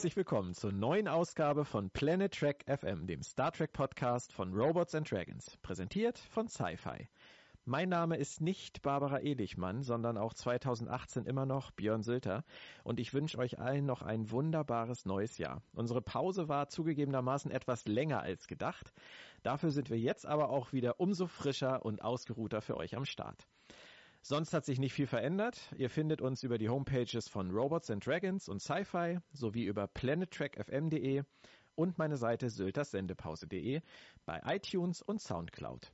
Herzlich willkommen zur neuen Ausgabe von Planet Trek FM, dem Star Trek Podcast von Robots and Dragons, präsentiert von Sci-Fi. Mein Name ist nicht Barbara Elichmann, sondern auch 2018 immer noch Björn Sülter und ich wünsche euch allen noch ein wunderbares neues Jahr. Unsere Pause war zugegebenermaßen etwas länger als gedacht. Dafür sind wir jetzt aber auch wieder umso frischer und ausgeruhter für euch am Start. Sonst hat sich nicht viel verändert. Ihr findet uns über die Homepages von Robots and Dragons und Sci-Fi sowie über planettrackfm.de und meine Seite syltersendepause.de bei iTunes und Soundcloud.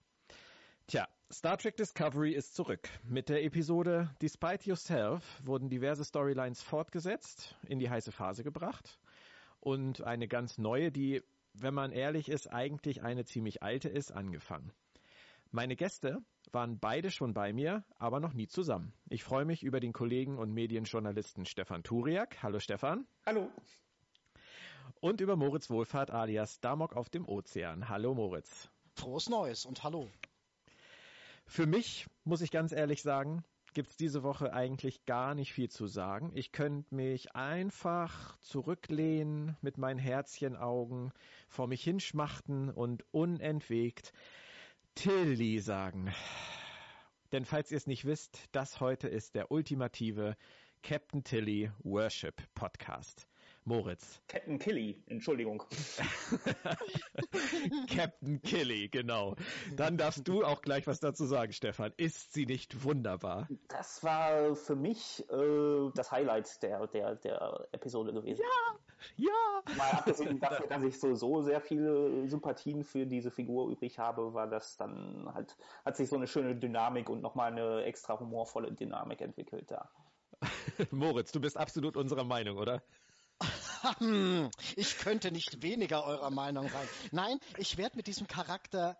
Tja, Star Trek Discovery ist zurück. Mit der Episode Despite Yourself wurden diverse Storylines fortgesetzt, in die heiße Phase gebracht und eine ganz neue, die, wenn man ehrlich ist, eigentlich eine ziemlich alte ist, angefangen. Meine Gäste waren beide schon bei mir, aber noch nie zusammen. Ich freue mich über den Kollegen und Medienjournalisten Stefan Turiak. Hallo Stefan. Hallo. Und über Moritz Wohlfahrt alias Damok auf dem Ozean. Hallo Moritz. Frohes Neues und hallo. Für mich, muss ich ganz ehrlich sagen, gibt's diese Woche eigentlich gar nicht viel zu sagen. Ich könnte mich einfach zurücklehnen mit meinen Herzchenaugen, vor mich hinschmachten und unentwegt Tilly sagen. Denn falls ihr es nicht wisst, das heute ist der ultimative Captain Tilly Worship Podcast. Moritz. Captain Killy, Entschuldigung. Captain Killy, genau. Dann darfst du auch gleich was dazu sagen, Stefan. Ist sie nicht wunderbar? Das war für mich äh, das Highlight der, der, der Episode gewesen. Ja, ja. Mal abgesehen davon, dass ich so, so sehr viele Sympathien für diese Figur übrig habe, war das dann halt, hat sich so eine schöne Dynamik und nochmal eine extra humorvolle Dynamik entwickelt da. Moritz, du bist absolut unserer Meinung, oder? Ich könnte nicht weniger eurer Meinung sein. Nein, ich werde mit diesem Charakter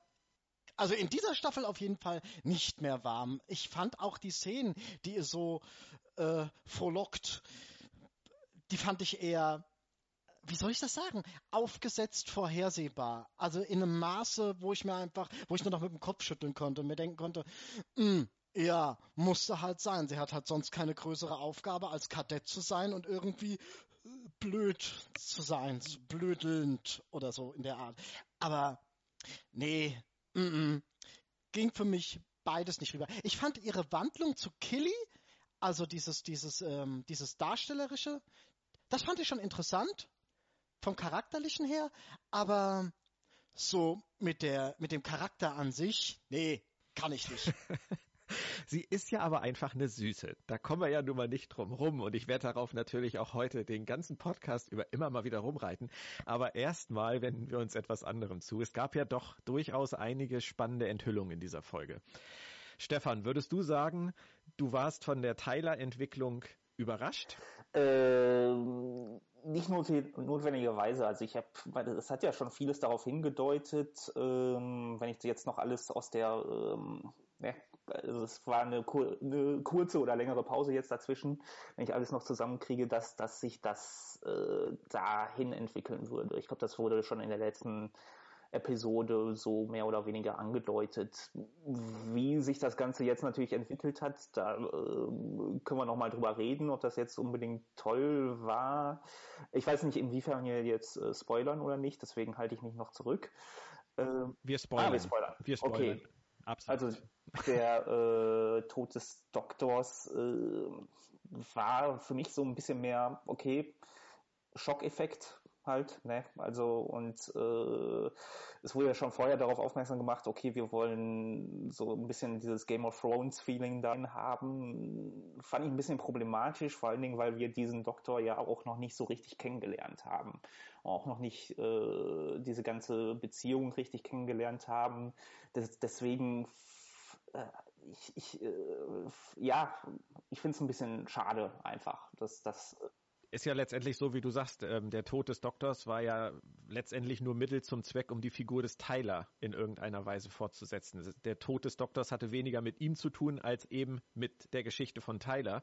also in dieser Staffel auf jeden Fall nicht mehr warm. Ich fand auch die Szenen, die ihr so äh, frohlockt, die fand ich eher, wie soll ich das sagen, aufgesetzt vorhersehbar. Also in einem Maße, wo ich mir einfach, wo ich nur noch mit dem Kopf schütteln konnte und mir denken konnte, mm, ja, musste halt sein. Sie hat halt sonst keine größere Aufgabe, als Kadett zu sein und irgendwie blöd zu sein, so blödelnd oder so in der Art. Aber nee, mm -mm, ging für mich beides nicht rüber. Ich fand ihre Wandlung zu Killy, also dieses, dieses, ähm, dieses Darstellerische, das fand ich schon interessant, vom Charakterlichen her, aber so mit der, mit dem Charakter an sich, nee, kann ich nicht. Sie ist ja aber einfach eine Süße. Da kommen wir ja nun mal nicht drum rum und ich werde darauf natürlich auch heute den ganzen Podcast über immer mal wieder rumreiten. Aber erstmal wenden wir uns etwas anderem zu. Es gab ja doch durchaus einige spannende Enthüllungen in dieser Folge. Stefan, würdest du sagen, du warst von der Tyler-Entwicklung überrascht? Ähm, nicht notwendigerweise. Also ich habe, es hat ja schon vieles darauf hingedeutet. Ähm, wenn ich jetzt noch alles aus der, ähm, ja, also es war eine, kur eine, kurze oder längere Pause jetzt dazwischen, wenn ich alles noch zusammenkriege, dass, dass sich das äh, dahin entwickeln würde. Ich glaube, das wurde schon in der letzten Episode so mehr oder weniger angedeutet. Wie sich das Ganze jetzt natürlich entwickelt hat, da äh, können wir nochmal drüber reden, ob das jetzt unbedingt toll war. Ich weiß nicht, inwiefern wir jetzt äh, spoilern oder nicht, deswegen halte ich mich noch zurück. Äh, wir spoilern. Ah, wir spoilern. Wir spoilern. Okay. Absolut. Also der äh, Tod des Doktors äh, war für mich so ein bisschen mehr, okay, Schockeffekt, halt, ne? Also und äh, es wurde ja schon vorher darauf aufmerksam gemacht, okay, wir wollen so ein bisschen dieses Game of Thrones Feeling dann haben. Fand ich ein bisschen problematisch, vor allen Dingen, weil wir diesen Doktor ja auch noch nicht so richtig kennengelernt haben. Auch noch nicht äh, diese ganze Beziehung richtig kennengelernt haben. Das, deswegen äh, ich, ich äh, ja, ich finde es ein bisschen schade einfach, dass das ist ja letztendlich so, wie du sagst, ähm, der Tod des Doktors war ja letztendlich nur Mittel zum Zweck, um die Figur des Tyler in irgendeiner Weise fortzusetzen. Der Tod des Doktors hatte weniger mit ihm zu tun, als eben mit der Geschichte von Tyler.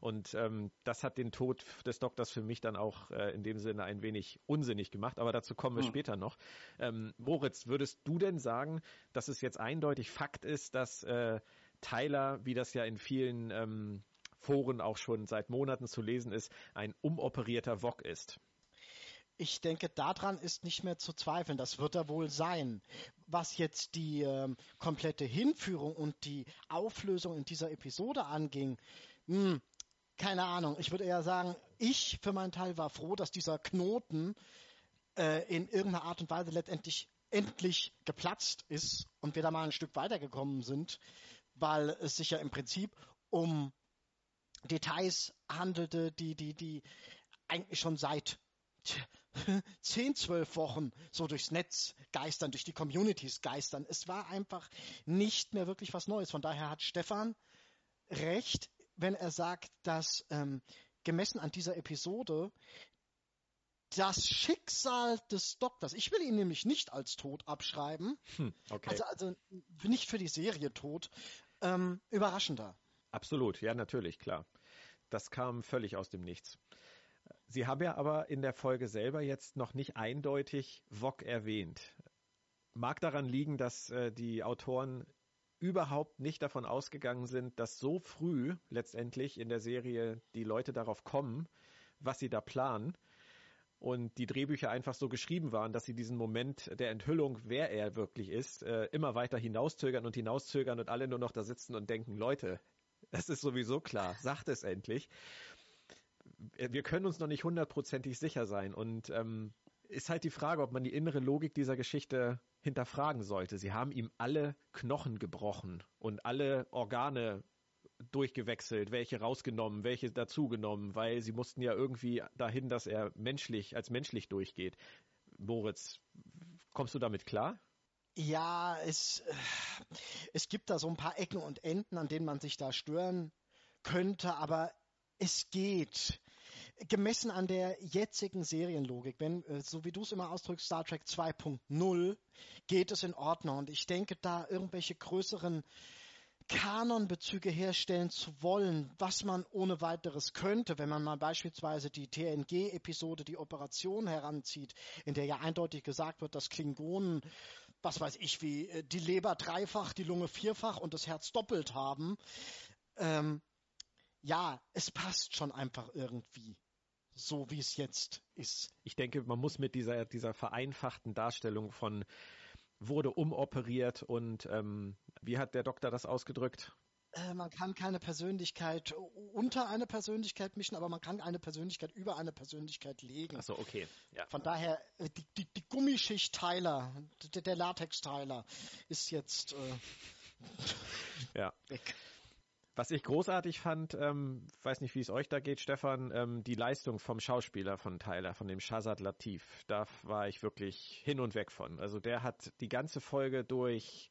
Und ähm, das hat den Tod des Doktors für mich dann auch äh, in dem Sinne ein wenig unsinnig gemacht. Aber dazu kommen wir hm. später noch. Ähm, Moritz, würdest du denn sagen, dass es jetzt eindeutig Fakt ist, dass äh, Tyler, wie das ja in vielen ähm, Foren auch schon seit Monaten zu lesen ist, ein umoperierter Wok ist. ich denke, daran ist nicht mehr zu zweifeln. Das wird er wohl sein. Was jetzt die ähm, komplette Hinführung und die Auflösung in dieser Episode anging, mh, hm, keine Ahnung. Ich würde eher sagen, ich für meinen Teil war froh, dass dieser Knoten äh, in irgendeiner Art und Weise letztendlich endlich geplatzt ist und wir da mal ein Stück weitergekommen sind, weil es sich ja im Prinzip um Details handelte, die, die, die eigentlich schon seit zehn, zwölf Wochen so durchs Netz geistern, durch die Communities geistern. Es war einfach nicht mehr wirklich was Neues. Von daher hat Stefan recht, wenn er sagt, dass ähm, gemessen an dieser Episode das Schicksal des Doktors, ich will ihn nämlich nicht als tot abschreiben, hm, okay. also, also nicht für die Serie tot, ähm, überraschender. Absolut, ja, natürlich, klar. Das kam völlig aus dem Nichts. Sie haben ja aber in der Folge selber jetzt noch nicht eindeutig Vog erwähnt. Mag daran liegen, dass äh, die Autoren überhaupt nicht davon ausgegangen sind, dass so früh letztendlich in der Serie die Leute darauf kommen, was sie da planen und die Drehbücher einfach so geschrieben waren, dass sie diesen Moment der Enthüllung, wer er wirklich ist, äh, immer weiter hinauszögern und hinauszögern und alle nur noch da sitzen und denken, Leute, es ist sowieso klar, sagt es endlich wir können uns noch nicht hundertprozentig sicher sein und ähm, ist halt die Frage, ob man die innere Logik dieser Geschichte hinterfragen sollte. Sie haben ihm alle Knochen gebrochen und alle Organe durchgewechselt, welche rausgenommen, welche dazugenommen, weil sie mussten ja irgendwie dahin, dass er menschlich, als menschlich durchgeht. Moritz, kommst du damit klar? Ja, es, äh, es gibt da so ein paar Ecken und Enden, an denen man sich da stören könnte, aber es geht. Gemessen an der jetzigen Serienlogik, wenn, äh, so wie du es immer ausdrückst, Star Trek 2.0, geht es in Ordnung. Und ich denke, da irgendwelche größeren Kanonbezüge herstellen zu wollen, was man ohne weiteres könnte, wenn man mal beispielsweise die TNG-Episode, die Operation heranzieht, in der ja eindeutig gesagt wird, dass Klingonen, was weiß ich wie, äh, die Leber dreifach, die Lunge vierfach und das Herz doppelt haben, ähm, ja, es passt schon einfach irgendwie so wie es jetzt ist. Ich denke, man muss mit dieser, dieser vereinfachten Darstellung von wurde umoperiert und ähm, wie hat der Doktor das ausgedrückt? Äh, man kann keine Persönlichkeit unter eine Persönlichkeit mischen, aber man kann eine Persönlichkeit über eine Persönlichkeit legen. Achso, okay. Ja. Von daher, äh, die, die, die Gummischicht Teiler, der, der Latex-Teiler ist jetzt äh, ja. weg. Was ich großartig fand, ähm, weiß nicht, wie es euch da geht, Stefan, ähm, die Leistung vom Schauspieler von Tyler, von dem Shazad Latif, da war ich wirklich hin und weg von. Also der hat die ganze Folge durch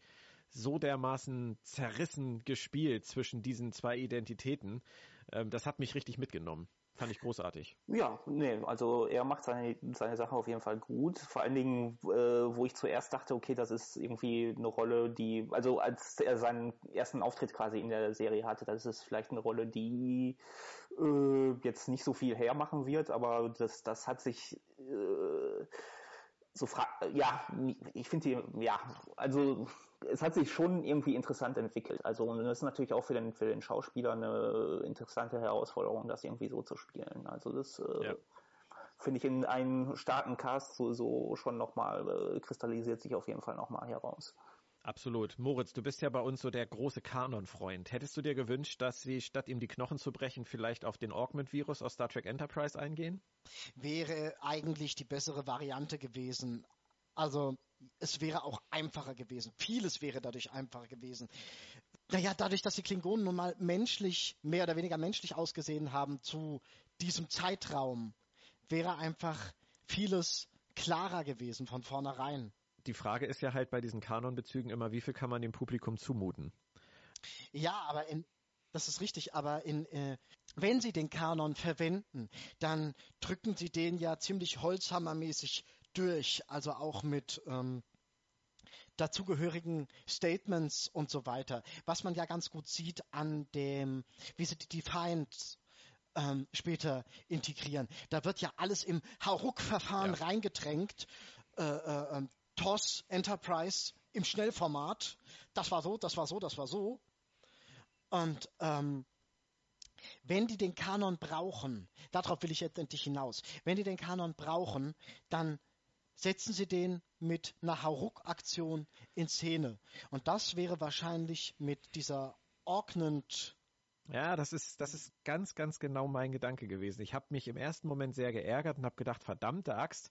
so dermaßen zerrissen gespielt zwischen diesen zwei Identitäten. Ähm, das hat mich richtig mitgenommen. Fand ich großartig. Ja, nee, also er macht seine, seine Sache auf jeden Fall gut. Vor allen Dingen, äh, wo ich zuerst dachte, okay, das ist irgendwie eine Rolle, die, also als er seinen ersten Auftritt quasi in der Serie hatte, das ist vielleicht eine Rolle, die äh, jetzt nicht so viel hermachen wird, aber das, das hat sich äh, so fra ja, ich finde die, ja, also es hat sich schon irgendwie interessant entwickelt. Also das ist natürlich auch für den, für den Schauspieler eine interessante Herausforderung, das irgendwie so zu spielen. Also das äh, ja. finde ich in einem starken Cast so, so schon nochmal, äh, kristallisiert sich auf jeden Fall nochmal heraus. Absolut. Moritz, du bist ja bei uns so der große Kanon-Freund. Hättest du dir gewünscht, dass sie statt ihm die Knochen zu brechen, vielleicht auf den Augment-Virus aus Star Trek Enterprise eingehen? Wäre eigentlich die bessere Variante gewesen. Also es wäre auch einfacher gewesen. Vieles wäre dadurch einfacher gewesen. Naja, dadurch, dass die Klingonen nun mal menschlich, mehr oder weniger menschlich ausgesehen haben zu diesem Zeitraum, wäre einfach vieles klarer gewesen von vornherein. Die Frage ist ja halt bei diesen Kanonbezügen immer, wie viel kann man dem Publikum zumuten? Ja, aber in, das ist richtig, aber in, äh, wenn Sie den Kanon verwenden, dann drücken Sie den ja ziemlich holzhammermäßig durch, also auch mit ähm, dazugehörigen Statements und so weiter. Was man ja ganz gut sieht an dem, wie sie die Defiant ähm, später integrieren. Da wird ja alles im Hauruck-Verfahren ja. reingedrängt. Äh, äh, ähm, TOS, Enterprise im Schnellformat. Das war so, das war so, das war so. Und ähm, wenn die den Kanon brauchen, darauf will ich jetzt endlich hinaus, wenn die den Kanon brauchen, dann setzen sie den mit einer Hauruck-Aktion in Szene. Und das wäre wahrscheinlich mit dieser Orknant ja, das ist, das ist ganz, ganz genau mein Gedanke gewesen. Ich habe mich im ersten Moment sehr geärgert und habe gedacht, verdammte Axt,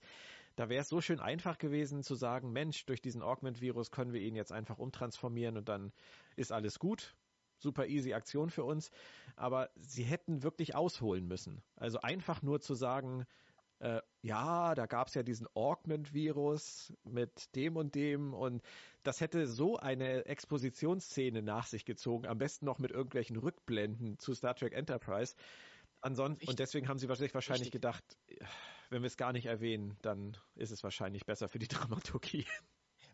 da wäre es so schön einfach gewesen zu sagen, Mensch, durch diesen Augment-Virus können wir ihn jetzt einfach umtransformieren und dann ist alles gut. Super easy Aktion für uns. Aber sie hätten wirklich ausholen müssen. Also einfach nur zu sagen, äh, ja, da gab es ja diesen Augment-Virus mit dem und dem und das hätte so eine Expositionsszene nach sich gezogen, am besten noch mit irgendwelchen Rückblenden zu Star Trek Enterprise. Ansonsten, und deswegen haben sie wahrscheinlich Richtig. gedacht, wenn wir es gar nicht erwähnen, dann ist es wahrscheinlich besser für die Dramaturgie.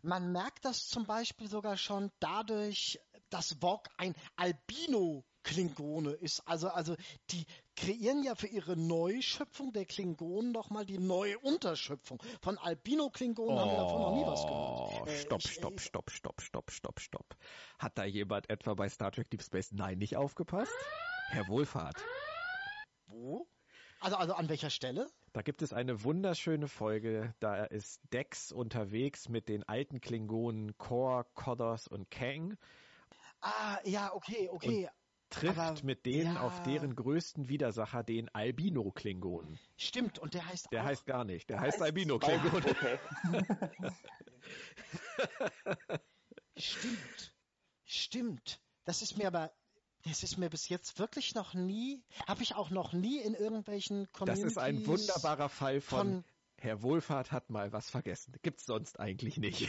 Man merkt das zum Beispiel sogar schon dadurch, dass Vogue ein Albino Klingone ist. Also, also die kreieren ja für ihre Neuschöpfung der Klingonen doch mal die neue Unterschöpfung. Von Albino-Klingonen oh, haben wir davon noch nie was gehört. Äh, stopp, ich, stopp, äh, stopp, stopp, stopp, stopp, stopp. Hat da jemand etwa bei Star Trek Deep Space Nine nicht aufgepasst? Herr Wohlfahrt. Wo? Also, also an welcher Stelle? Da gibt es eine wunderschöne Folge, da ist Dex unterwegs mit den alten Klingonen Kor, Kodos und Kang. Ah, ja, okay, okay. Und trifft Aber, mit denen ja. auf deren größten Widersacher, den Albino-Klingonen. Stimmt, und der heißt Der auch, heißt gar nicht, der heißt Albino-Klingon. Okay. Stimmt. Stimmt. Das ist mir aber das ist mir bis jetzt wirklich noch nie, habe ich auch noch nie in irgendwelchen Communities. Das ist ein wunderbarer Fall von, von Herr Wohlfahrt hat mal was vergessen. Gibt's sonst eigentlich nicht.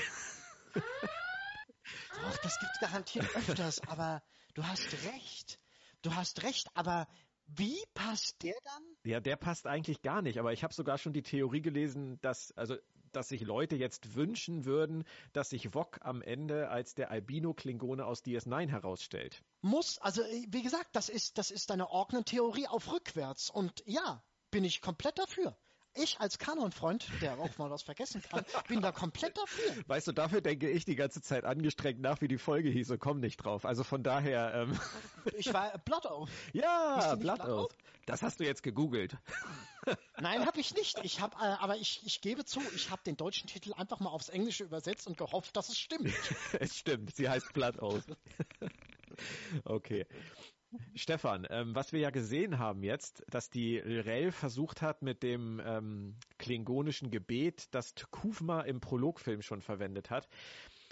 Doch, das gibt's garantiert öfters, aber du hast recht. Du hast recht, aber wie passt der dann? Ja, der passt eigentlich gar nicht, aber ich habe sogar schon die Theorie gelesen, dass also dass sich Leute jetzt wünschen würden, dass sich Wok am Ende als der Albino-Klingone aus DS9 herausstellt. Muss, also wie gesagt, das ist, das ist eine Orknen-Theorie auf rückwärts und ja, bin ich komplett dafür ich als Kanon-Freund, der auch mal was vergessen kann, bin da komplett dafür. Weißt du, dafür denke ich die ganze Zeit angestrengt nach, wie die Folge hieß und komme nicht drauf. Also von daher. Ähm ich war Blood Oath. Ja, Blood, Blood Oath. Das hast du jetzt gegoogelt. Nein, habe ich nicht. Ich habe, äh, aber ich, ich gebe zu, ich habe den deutschen Titel einfach mal aufs Englische übersetzt und gehofft, dass es stimmt. es stimmt. Sie heißt Blood Oath. okay. Stefan, ähm, was wir ja gesehen haben jetzt, dass die Rel versucht hat mit dem ähm, klingonischen Gebet, das Tkufma im Prologfilm schon verwendet hat,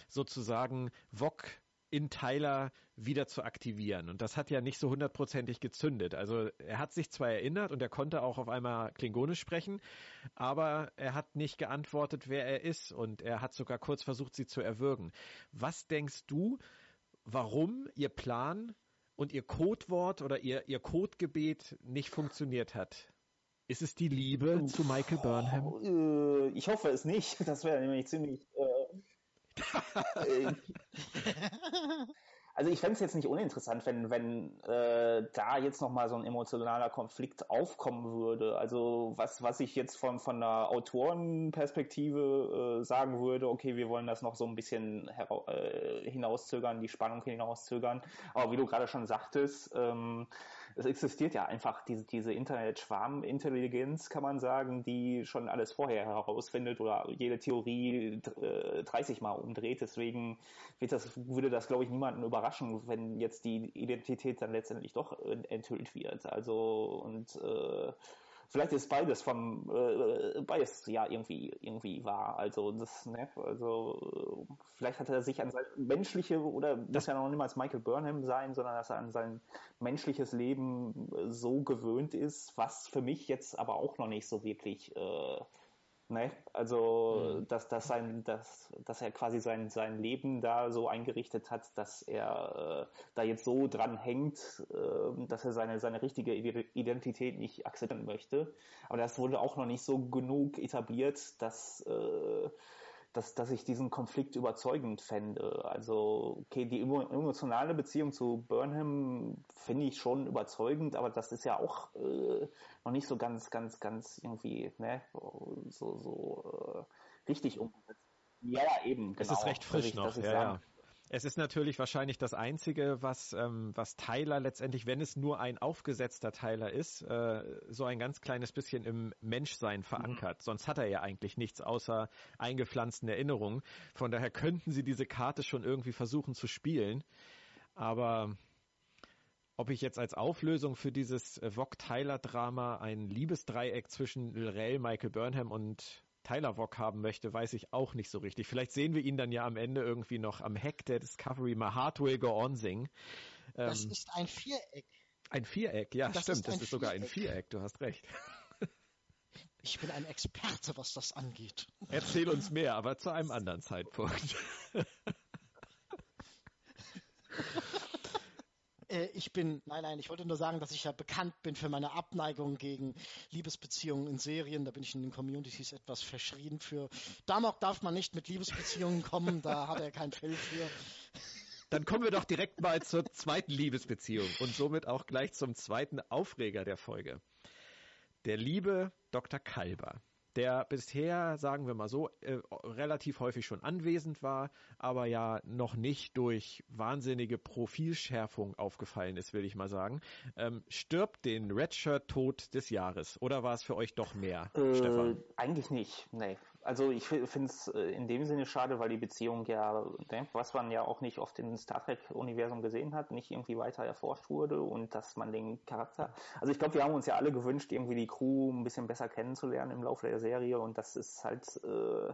sozusagen Wok in Tyler wieder zu aktivieren. Und das hat ja nicht so hundertprozentig gezündet. Also er hat sich zwar erinnert und er konnte auch auf einmal Klingonisch sprechen, aber er hat nicht geantwortet, wer er ist und er hat sogar kurz versucht, sie zu erwürgen. Was denkst du, warum ihr Plan und ihr Codewort oder ihr, ihr Codegebet nicht funktioniert hat. Ist es die Liebe Uff, zu Michael Burnham? Oh, ich hoffe es nicht. Das wäre nämlich ziemlich. Äh, Also ich fände es jetzt nicht uninteressant, wenn, wenn äh, da jetzt nochmal so ein emotionaler Konflikt aufkommen würde. Also was, was ich jetzt von, von der Autorenperspektive äh, sagen würde, okay, wir wollen das noch so ein bisschen äh, hinauszögern, die Spannung hinauszögern. Aber wie du gerade schon sagtest, ähm, es existiert ja einfach diese, diese Internet-Schwarmintelligenz, kann man sagen, die schon alles vorher herausfindet oder jede Theorie äh, 30 Mal umdreht. Deswegen wird das, würde das, glaube ich, niemanden überraschen, wenn jetzt die Identität dann letztendlich doch enthüllt wird. Also und äh, vielleicht ist beides vom äh, beides ja irgendwie irgendwie wahr. Also das, ne, also vielleicht hat er sich an sein menschliche oder das muss ja noch niemals Michael Burnham sein, sondern dass er an sein menschliches Leben so gewöhnt ist, was für mich jetzt aber auch noch nicht so wirklich äh, Ne? Also, mhm. dass, dass, sein, dass, dass er quasi sein, sein Leben da so eingerichtet hat, dass er äh, da jetzt so dran hängt, äh, dass er seine, seine richtige Identität nicht akzeptieren möchte. Aber das wurde auch noch nicht so genug etabliert, dass äh, dass, dass ich diesen Konflikt überzeugend fände. Also, okay, die emotionale Beziehung zu Burnham finde ich schon überzeugend, aber das ist ja auch äh, noch nicht so ganz, ganz, ganz irgendwie, ne, so, so äh, richtig umgesetzt. Ja, eben. Genau. Es ist recht frisch ich, noch, ja, ja. Es ist natürlich wahrscheinlich das Einzige, was, ähm, was Tyler letztendlich, wenn es nur ein aufgesetzter Tyler ist, äh, so ein ganz kleines bisschen im Menschsein verankert. Mhm. Sonst hat er ja eigentlich nichts außer eingepflanzten Erinnerungen. Von daher könnten sie diese Karte schon irgendwie versuchen zu spielen. Aber ob ich jetzt als Auflösung für dieses Vogt-Tyler-Drama ein Liebesdreieck zwischen Lorel, Michael Burnham und Tyler Vock haben möchte, weiß ich auch nicht so richtig. Vielleicht sehen wir ihn dann ja am Ende irgendwie noch am Heck der Discovery My Heart Will Go On singen. Ähm, das ist ein Viereck. Ein Viereck, ja, das stimmt. Ist das ist sogar ein Viereck, du hast recht. Ich bin ein Experte, was das angeht. Erzähl uns mehr, aber zu einem anderen Zeitpunkt. Äh, ich bin, nein, nein, ich wollte nur sagen, dass ich ja bekannt bin für meine Abneigung gegen Liebesbeziehungen in Serien. Da bin ich in den Communities etwas verschrien für. Damok darf man nicht mit Liebesbeziehungen kommen, da hat er kein Fell für. Dann kommen wir doch direkt mal zur zweiten Liebesbeziehung und somit auch gleich zum zweiten Aufreger der Folge. Der liebe Dr. Kalber der bisher, sagen wir mal so, äh, relativ häufig schon anwesend war, aber ja noch nicht durch wahnsinnige Profilschärfung aufgefallen ist, will ich mal sagen, ähm, stirbt den Redshirt-Tod des Jahres. Oder war es für euch doch mehr, äh, Stefan? Eigentlich nicht, nee. Also ich finde es äh, in dem Sinne schade, weil die Beziehung ja, ne, was man ja auch nicht oft im Star Trek-Universum gesehen hat, nicht irgendwie weiter erforscht wurde und dass man den Charakter, also ich glaube, wir haben uns ja alle gewünscht, irgendwie die Crew ein bisschen besser kennenzulernen im Laufe der Serie und das ist halt äh,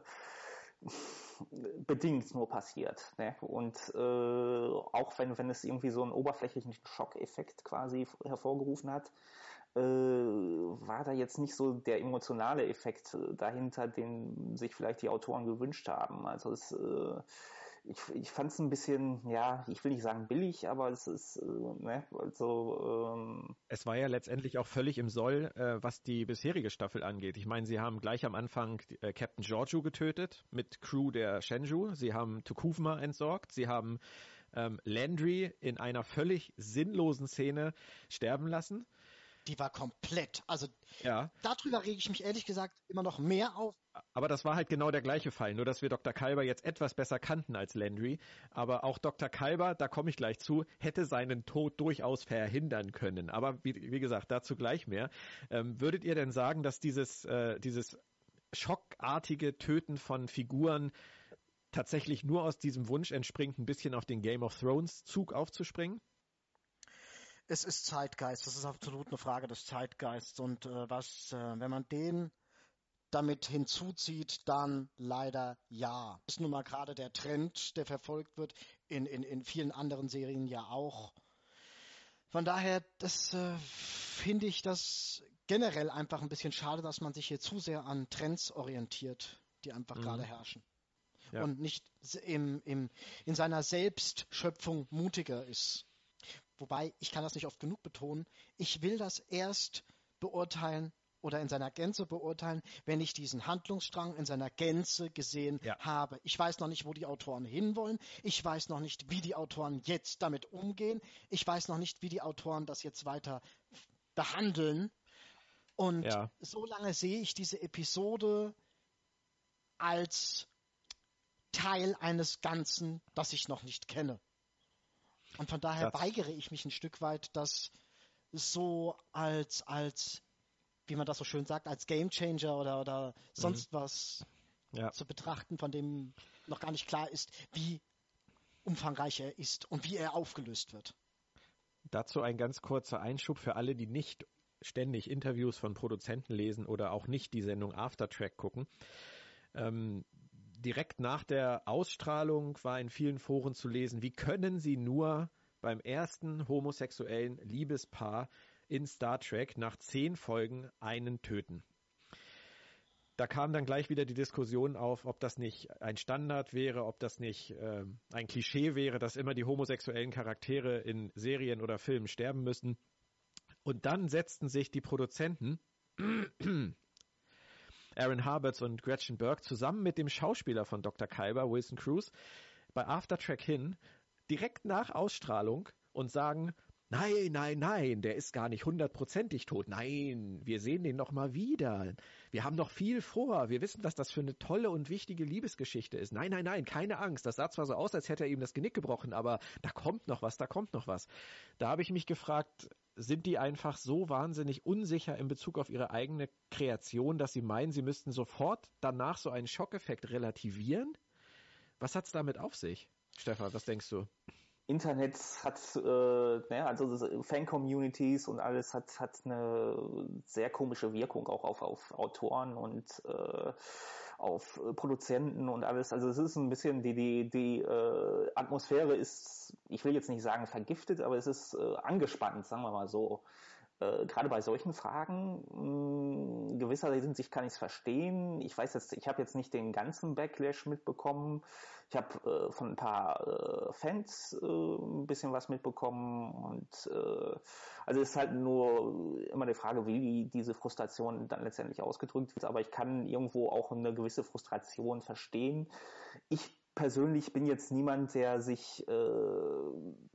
bedingt nur passiert. Ne? Und äh, auch wenn, wenn es irgendwie so einen oberflächlichen Schockeffekt quasi hervorgerufen hat, äh, war da jetzt nicht so der emotionale Effekt äh, dahinter, den sich vielleicht die Autoren gewünscht haben. Also es äh, ich, ich fand es ein bisschen, ja, ich will nicht sagen billig, aber es ist, äh, ne, also ähm Es war ja letztendlich auch völlig im Soll, äh, was die bisherige Staffel angeht. Ich meine, sie haben gleich am Anfang äh, Captain Giorgio getötet mit Crew der Shenzhou. Sie haben Tukuvma entsorgt. Sie haben ähm, Landry in einer völlig sinnlosen Szene sterben lassen die war komplett. Also ja. darüber rege ich mich ehrlich gesagt immer noch mehr auf. Aber das war halt genau der gleiche Fall, nur dass wir Dr. Kalber jetzt etwas besser kannten als Landry. Aber auch Dr. Kalber, da komme ich gleich zu, hätte seinen Tod durchaus verhindern können. Aber wie, wie gesagt, dazu gleich mehr. Ähm, würdet ihr denn sagen, dass dieses, äh, dieses schockartige Töten von Figuren tatsächlich nur aus diesem Wunsch entspringt, ein bisschen auf den Game of Thrones Zug aufzuspringen? Es ist Zeitgeist. Das ist absolut eine Frage des Zeitgeists. Und äh, was, äh, wenn man den damit hinzuzieht, dann leider ja. Das ist nun mal gerade der Trend, der verfolgt wird, in, in, in vielen anderen Serien ja auch. Von daher, das äh, finde ich das generell einfach ein bisschen schade, dass man sich hier zu sehr an Trends orientiert, die einfach mhm. gerade herrschen. Ja. Und nicht im, im, in seiner Selbstschöpfung mutiger ist. Wobei, ich kann das nicht oft genug betonen, ich will das erst beurteilen oder in seiner Gänze beurteilen, wenn ich diesen Handlungsstrang in seiner Gänze gesehen ja. habe. Ich weiß noch nicht, wo die Autoren hinwollen. Ich weiß noch nicht, wie die Autoren jetzt damit umgehen. Ich weiß noch nicht, wie die Autoren das jetzt weiter behandeln. Und ja. solange sehe ich diese Episode als Teil eines Ganzen, das ich noch nicht kenne. Und von daher das weigere ich mich ein Stück weit, das so als, als, wie man das so schön sagt, als Gamechanger oder, oder sonst mhm. was ja. zu betrachten, von dem noch gar nicht klar ist, wie umfangreich er ist und wie er aufgelöst wird. Dazu ein ganz kurzer Einschub für alle, die nicht ständig Interviews von Produzenten lesen oder auch nicht die Sendung Aftertrack gucken. Ähm, direkt nach der Ausstrahlung war in vielen Foren zu lesen, wie können sie nur beim ersten homosexuellen Liebespaar in Star Trek nach zehn Folgen einen töten. Da kam dann gleich wieder die Diskussion auf, ob das nicht ein Standard wäre, ob das nicht äh, ein Klischee wäre, dass immer die homosexuellen Charaktere in Serien oder Filmen sterben müssen. Und dann setzten sich die Produzenten Aaron Harberts und Gretchen Burke zusammen mit dem Schauspieler von Dr. Kalber, Wilson Cruz, bei Aftertrack hin, direkt nach Ausstrahlung und sagen, Nein, nein, nein, der ist gar nicht hundertprozentig tot. Nein, wir sehen den noch mal wieder. Wir haben noch viel vor. Wir wissen, was das für eine tolle und wichtige Liebesgeschichte ist. Nein, nein, nein, keine Angst. Das sah zwar so aus, als hätte er ihm das Genick gebrochen, aber da kommt noch was, da kommt noch was. Da habe ich mich gefragt, sind die einfach so wahnsinnig unsicher in Bezug auf ihre eigene Kreation, dass sie meinen, sie müssten sofort danach so einen Schockeffekt relativieren? Was hat's damit auf sich? Stefan, was denkst du? Internet hat, äh, ne, also Fan-Communities und alles hat, hat eine sehr komische Wirkung auch auf, auf Autoren und äh, auf Produzenten und alles. Also es ist ein bisschen die, die, die äh, Atmosphäre ist, ich will jetzt nicht sagen vergiftet, aber es ist äh, angespannt, sagen wir mal so äh, gerade bei solchen Fragen mh, gewisser Hinsicht kann ich es verstehen. Ich weiß jetzt, ich habe jetzt nicht den ganzen Backlash mitbekommen. Ich habe äh, von ein paar äh, Fans äh, ein bisschen was mitbekommen und äh, also es ist halt nur immer die Frage, wie diese Frustration dann letztendlich ausgedrückt wird. Aber ich kann irgendwo auch eine gewisse Frustration verstehen. Ich persönlich bin jetzt niemand, der sich äh,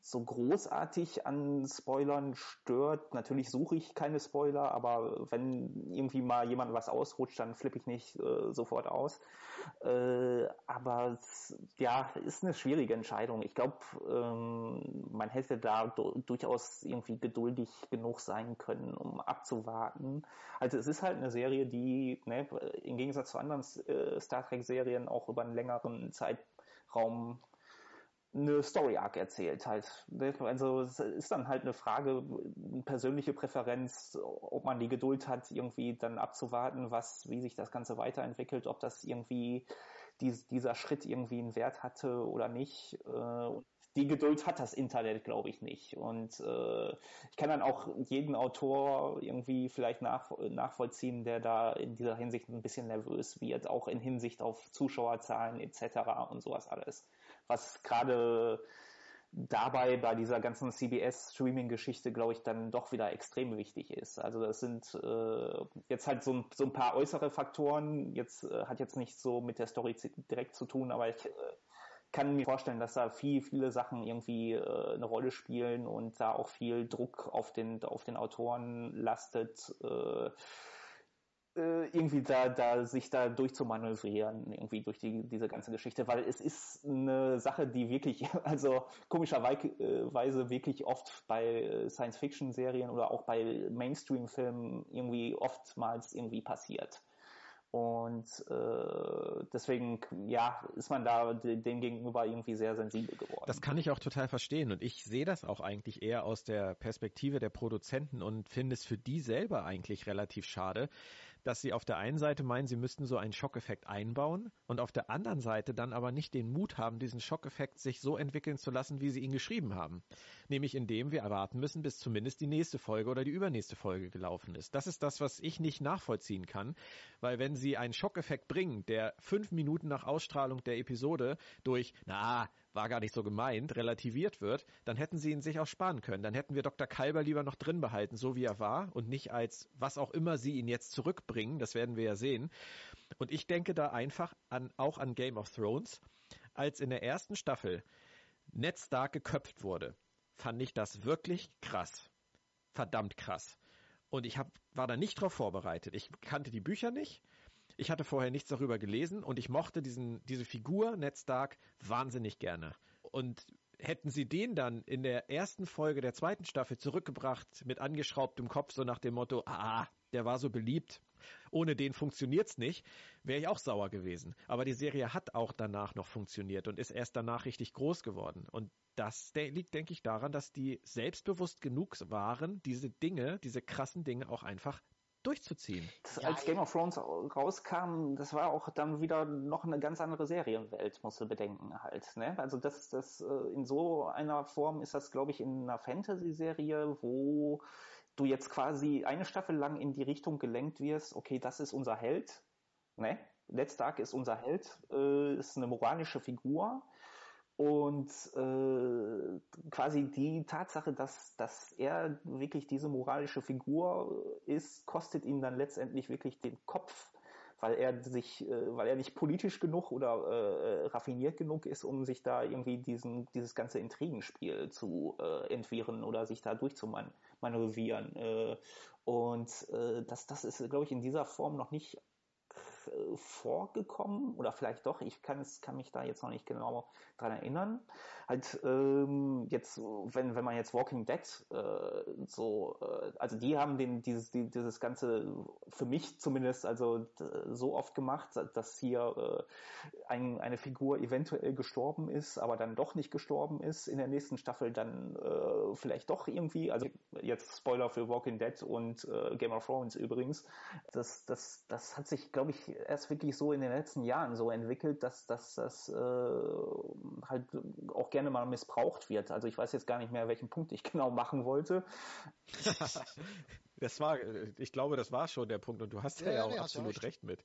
so großartig an Spoilern stört. Natürlich suche ich keine Spoiler, aber wenn irgendwie mal jemand was ausrutscht, dann flippe ich nicht äh, sofort aus. Äh, aber ja, ist eine schwierige Entscheidung. Ich glaube, ähm, man hätte da durchaus irgendwie geduldig genug sein können, um abzuwarten. Also es ist halt eine Serie, die ne, im Gegensatz zu anderen äh, Star Trek-Serien auch über einen längeren Zeitraum eine Story Arc erzählt halt. Also es ist dann halt eine Frage, persönliche Präferenz, ob man die Geduld hat, irgendwie dann abzuwarten, was, wie sich das Ganze weiterentwickelt, ob das irgendwie dies, dieser Schritt irgendwie einen Wert hatte oder nicht. Äh, die Geduld hat das Internet, glaube ich, nicht. Und äh, ich kann dann auch jeden Autor irgendwie vielleicht nach, nachvollziehen, der da in dieser Hinsicht ein bisschen nervös wird, auch in Hinsicht auf Zuschauerzahlen etc. und sowas alles was gerade dabei bei dieser ganzen CBS-Streaming-Geschichte, glaube ich, dann doch wieder extrem wichtig ist. Also das sind äh, jetzt halt so ein, so ein paar äußere Faktoren. Jetzt äh, hat jetzt nicht so mit der Story direkt zu tun, aber ich äh, kann mir vorstellen, dass da viel, viele Sachen irgendwie äh, eine Rolle spielen und da auch viel Druck auf den, auf den Autoren lastet. Äh, äh, irgendwie da, da sich da durchzumanövrieren, irgendwie durch die, diese ganze Geschichte, weil es ist eine Sache, die wirklich, also komischerweise wirklich oft bei Science-Fiction-Serien oder auch bei Mainstream-Filmen irgendwie oftmals irgendwie passiert. Und äh, deswegen, ja, ist man da dem gegenüber irgendwie sehr sensibel geworden. Das kann ich auch total verstehen. Und ich sehe das auch eigentlich eher aus der Perspektive der Produzenten und finde es für die selber eigentlich relativ schade, dass sie auf der einen Seite meinen, sie müssten so einen Schockeffekt einbauen und auf der anderen Seite dann aber nicht den Mut haben, diesen Schockeffekt sich so entwickeln zu lassen, wie sie ihn geschrieben haben. Nämlich indem wir erwarten müssen, bis zumindest die nächste Folge oder die übernächste Folge gelaufen ist. Das ist das, was ich nicht nachvollziehen kann, weil wenn sie einen Schockeffekt bringen, der fünf Minuten nach Ausstrahlung der Episode durch, na, war gar nicht so gemeint, relativiert wird, dann hätten sie ihn sich auch sparen können. Dann hätten wir Dr. Kalber lieber noch drin behalten, so wie er war und nicht als was auch immer sie ihn jetzt zurückbringen. Das werden wir ja sehen. Und ich denke da einfach an, auch an Game of Thrones. Als in der ersten Staffel Ned Stark geköpft wurde, fand ich das wirklich krass. Verdammt krass. Und ich hab, war da nicht drauf vorbereitet. Ich kannte die Bücher nicht. Ich hatte vorher nichts darüber gelesen und ich mochte diesen, diese Figur, Ned Stark, wahnsinnig gerne. Und hätten sie den dann in der ersten Folge der zweiten Staffel zurückgebracht mit angeschraubtem Kopf, so nach dem Motto, ah, der war so beliebt, ohne den funktioniert's nicht, wäre ich auch sauer gewesen. Aber die Serie hat auch danach noch funktioniert und ist erst danach richtig groß geworden. Und das liegt, denke ich, daran, dass die selbstbewusst genug waren, diese Dinge, diese krassen Dinge auch einfach durchzuziehen. Ja, als Game of Thrones rauskam, das war auch dann wieder noch eine ganz andere Serienwelt, musst du bedenken halt. Ne? Also das, das äh, in so einer Form ist das, glaube ich, in einer Fantasy-Serie, wo du jetzt quasi eine Staffel lang in die Richtung gelenkt wirst, okay, das ist unser Held, ne? Ned Stark ist unser Held, äh, ist eine moralische Figur, und äh, quasi die Tatsache, dass, dass er wirklich diese moralische Figur ist, kostet ihm dann letztendlich wirklich den Kopf, weil er sich, äh, weil er nicht politisch genug oder äh, raffiniert genug ist, um sich da irgendwie diesen, dieses ganze Intrigenspiel zu äh, entwirren oder sich da durchzumanövrieren. Äh, und äh, das, das ist, glaube ich, in dieser Form noch nicht äh, vorgekommen oder vielleicht doch, ich kann es kann mich da jetzt noch nicht genau dran erinnern. Halt ähm, jetzt, wenn wenn man jetzt Walking Dead äh, so, äh, also die haben den dieses die, dieses ganze für mich zumindest also so oft gemacht, dass hier äh, ein, eine Figur eventuell gestorben ist, aber dann doch nicht gestorben ist in der nächsten Staffel dann äh, vielleicht doch irgendwie, also jetzt Spoiler für Walking Dead und äh, Game of Thrones übrigens, das das das hat sich glaube ich erst wirklich so in den letzten Jahren so entwickelt, dass, dass das äh, halt auch gerne mal missbraucht wird. Also ich weiß jetzt gar nicht mehr, welchen Punkt ich genau machen wollte. das war, ich glaube, das war schon der Punkt und du hast ja, ja, ja auch absolut recht. recht mit.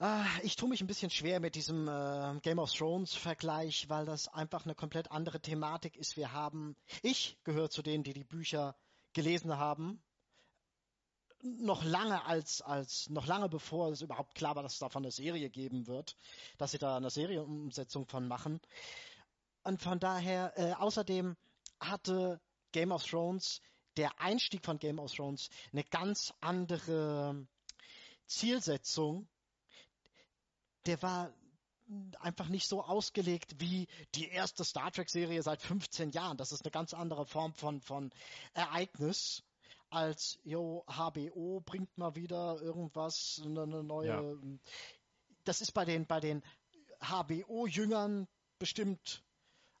Ah, ich tue mich ein bisschen schwer mit diesem äh, Game of Thrones Vergleich, weil das einfach eine komplett andere Thematik ist. Wir haben, ich gehöre zu denen, die die Bücher gelesen haben noch lange als, als, noch lange bevor es überhaupt klar war, dass es davon eine Serie geben wird, dass sie da eine Serienumsetzung von machen. Und von daher, äh, außerdem hatte Game of Thrones, der Einstieg von Game of Thrones, eine ganz andere Zielsetzung. Der war einfach nicht so ausgelegt wie die erste Star Trek Serie seit 15 Jahren. Das ist eine ganz andere Form von, von Ereignis als, jo, HBO bringt mal wieder irgendwas, eine, neue. Ja. Das ist bei den, bei den HBO-Jüngern bestimmt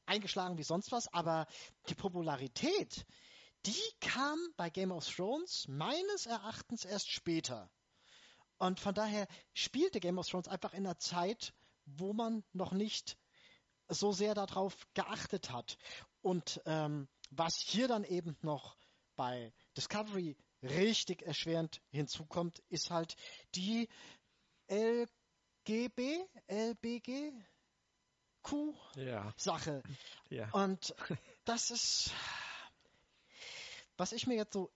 eingeschlagen wie sonst was, aber die Popularität, die kam bei Game of Thrones meines Erachtens erst später. Und von daher spielte Game of Thrones einfach in einer Zeit, wo man noch nicht so sehr darauf geachtet hat. Und ähm, was hier dann eben noch bei Discovery richtig erschwerend hinzukommt, ist halt die LGB, LBG, Q-Sache. Ja. ja. Und das ist, was ich mir jetzt so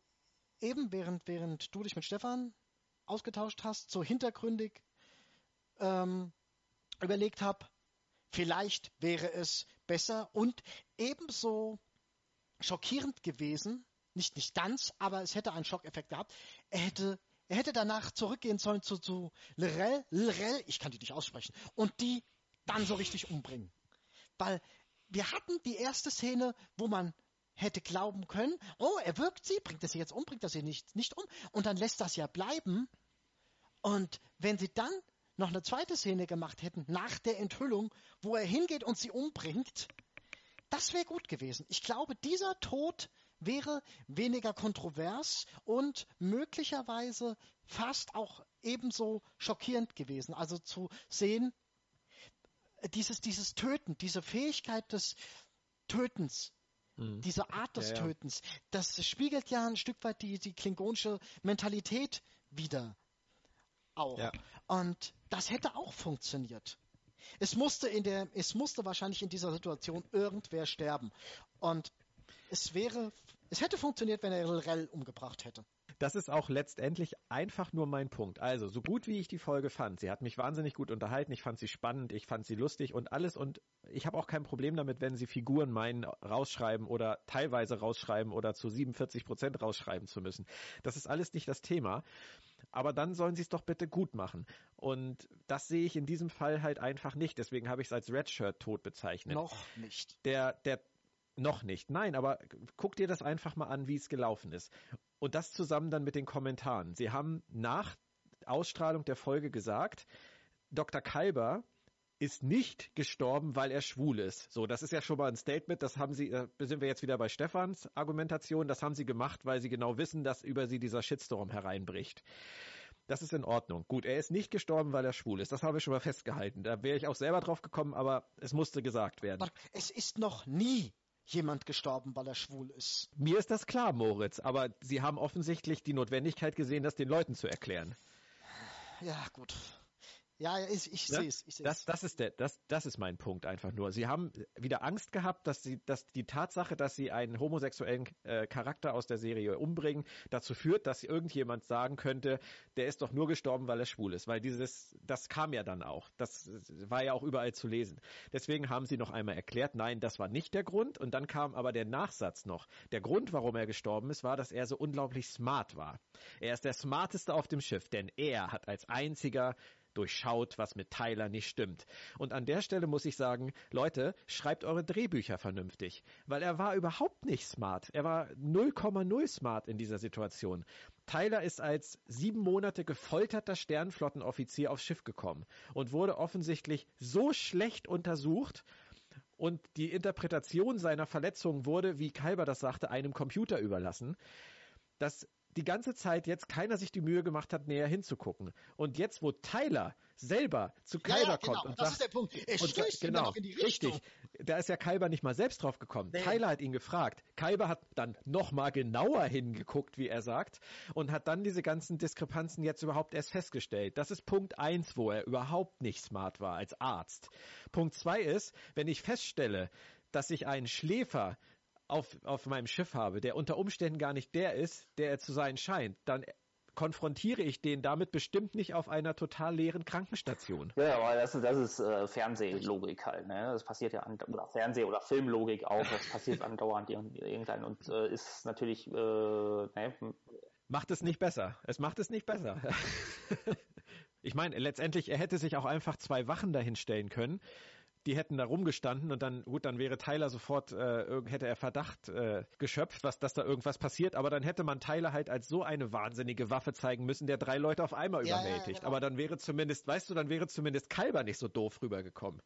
eben während, während du dich mit Stefan ausgetauscht hast, so hintergründig ähm, überlegt habe, vielleicht wäre es besser und ebenso schockierend gewesen, nicht, nicht ganz, aber es hätte einen Schockeffekt gehabt. Er hätte, er hätte danach zurückgehen sollen zu, zu Lirel, Lirel, ich kann die nicht aussprechen, und die dann so richtig umbringen. Weil wir hatten die erste Szene, wo man hätte glauben können, oh, er wirkt sie, bringt er sie jetzt um, bringt er sie nicht, nicht um, und dann lässt das ja bleiben. Und wenn sie dann noch eine zweite Szene gemacht hätten, nach der Enthüllung, wo er hingeht und sie umbringt, das wäre gut gewesen. Ich glaube, dieser Tod wäre weniger kontrovers und möglicherweise fast auch ebenso schockierend gewesen. Also zu sehen, dieses, dieses Töten, diese Fähigkeit des Tötens, mhm. diese Art des ja, ja. Tötens, das spiegelt ja ein Stück weit die, die klingonische Mentalität wieder auch. Ja. Und das hätte auch funktioniert. Es musste in der, es musste wahrscheinlich in dieser Situation irgendwer sterben. Und es wäre, es hätte funktioniert, wenn er Rell umgebracht hätte. Das ist auch letztendlich einfach nur mein Punkt. Also, so gut wie ich die Folge fand, sie hat mich wahnsinnig gut unterhalten, ich fand sie spannend, ich fand sie lustig und alles und ich habe auch kein Problem damit, wenn sie Figuren meinen, rausschreiben oder teilweise rausschreiben oder zu 47 Prozent rausschreiben zu müssen. Das ist alles nicht das Thema. Aber dann sollen sie es doch bitte gut machen. Und das sehe ich in diesem Fall halt einfach nicht. Deswegen habe ich es als Redshirt-Tod bezeichnet. Noch nicht. Der, der noch nicht. Nein, aber guck dir das einfach mal an, wie es gelaufen ist. Und das zusammen dann mit den Kommentaren. Sie haben nach Ausstrahlung der Folge gesagt, Dr. Kalber ist nicht gestorben, weil er schwul ist. So, das ist ja schon mal ein Statement. Das haben sie, da sind wir jetzt wieder bei Stefans Argumentation. Das haben sie gemacht, weil sie genau wissen, dass über sie dieser Shitstorm hereinbricht. Das ist in Ordnung. Gut, er ist nicht gestorben, weil er schwul ist. Das haben wir schon mal festgehalten. Da wäre ich auch selber drauf gekommen, aber es musste gesagt werden. Es ist noch nie jemand gestorben, weil er schwul ist. Mir ist das klar, Moritz, aber Sie haben offensichtlich die Notwendigkeit gesehen, das den Leuten zu erklären. Ja, gut. Ja, ich, ich ne? sehe es. Das, das, ist der, das, das ist mein Punkt einfach nur. Sie haben wieder Angst gehabt, dass, sie, dass die Tatsache, dass sie einen homosexuellen äh, Charakter aus der Serie umbringen, dazu führt, dass irgendjemand sagen könnte, der ist doch nur gestorben, weil er schwul ist. Weil dieses, das kam ja dann auch. Das war ja auch überall zu lesen. Deswegen haben sie noch einmal erklärt, nein, das war nicht der Grund. Und dann kam aber der Nachsatz noch. Der Grund, warum er gestorben ist, war, dass er so unglaublich smart war. Er ist der smarteste auf dem Schiff, denn er hat als einziger durchschaut, was mit Tyler nicht stimmt. Und an der Stelle muss ich sagen, Leute, schreibt eure Drehbücher vernünftig, weil er war überhaupt nicht smart. Er war 0,0 smart in dieser Situation. Tyler ist als sieben Monate gefolterter Sternflottenoffizier aufs Schiff gekommen und wurde offensichtlich so schlecht untersucht, und die Interpretation seiner Verletzung wurde, wie Kalber das sagte, einem Computer überlassen, dass die ganze Zeit jetzt keiner sich die Mühe gemacht hat, näher hinzugucken. Und jetzt, wo Tyler selber zu Kalber ja, ja, genau. kommt und das sagt, ist der Punkt. Er stößt genau, noch in die Richtung. Richtig. Da ist ja Kalber nicht mal selbst drauf gekommen. Nee. Tyler hat ihn gefragt. Kalber hat dann noch mal genauer hingeguckt, wie er sagt, und hat dann diese ganzen Diskrepanzen jetzt überhaupt erst festgestellt. Das ist Punkt eins, wo er überhaupt nicht smart war als Arzt. Punkt zwei ist, wenn ich feststelle, dass ich einen Schläfer auf, auf meinem Schiff habe, der unter Umständen gar nicht der ist, der er zu sein scheint, dann konfrontiere ich den damit bestimmt nicht auf einer total leeren Krankenstation. Ja, aber das, das ist äh, Fernsehlogik halt. Ne? Das passiert ja an, oder Fernseh- oder Filmlogik auch. Das passiert andauernd irgendein und äh, ist natürlich. Äh, ne? Macht es nicht besser. Es macht es nicht besser. ich meine, letztendlich, er hätte sich auch einfach zwei Wachen dahinstellen können die hätten da rumgestanden und dann, gut, dann wäre Tyler sofort, äh, hätte er Verdacht äh, geschöpft, was, dass da irgendwas passiert, aber dann hätte man Tyler halt als so eine wahnsinnige Waffe zeigen müssen, der drei Leute auf einmal ja, überwältigt. Ja, genau. Aber dann wäre zumindest, weißt du, dann wäre zumindest Kalber nicht so doof rübergekommen.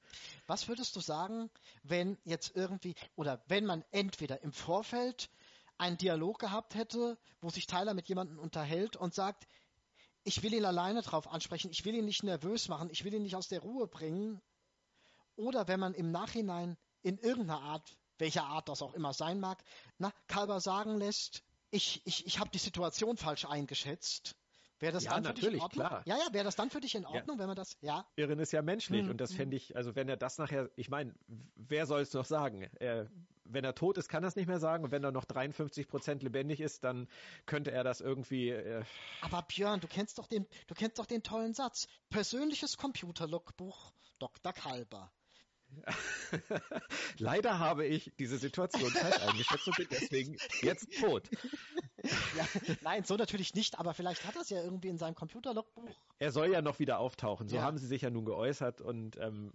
Was würdest du sagen, wenn jetzt irgendwie, oder wenn man entweder im Vorfeld einen Dialog gehabt hätte, wo sich Tyler mit jemandem unterhält und sagt, ich will ihn alleine drauf ansprechen, ich will ihn nicht nervös machen, ich will ihn nicht aus der Ruhe bringen oder wenn man im Nachhinein in irgendeiner Art, welcher Art das auch immer sein mag, na, Kalber sagen lässt, ich, ich, ich habe die Situation falsch eingeschätzt. Wäre das ja, dann für dich in Ordnung? Klar. Ja, ja, wäre das dann für dich in Ordnung, ja. wenn man das, ja? Irren ist ja menschlich hm, und das hm. fände ich, also wenn er das nachher, ich meine, wer soll es noch sagen? Er, wenn er tot ist, kann er es nicht mehr sagen und wenn er noch 53 Prozent lebendig ist, dann könnte er das irgendwie. Äh Aber Björn, du kennst doch den, du kennst doch den tollen Satz. Persönliches Computerlogbuch Dr. Kalber. Leider habe ich diese Situation falsch eingeschätzt und bin deswegen jetzt tot. Ja, nein, so natürlich nicht, aber vielleicht hat er es ja irgendwie in seinem Computerlogbuch. Er soll ja noch wieder auftauchen, so ja. haben sie sich ja nun geäußert und ähm,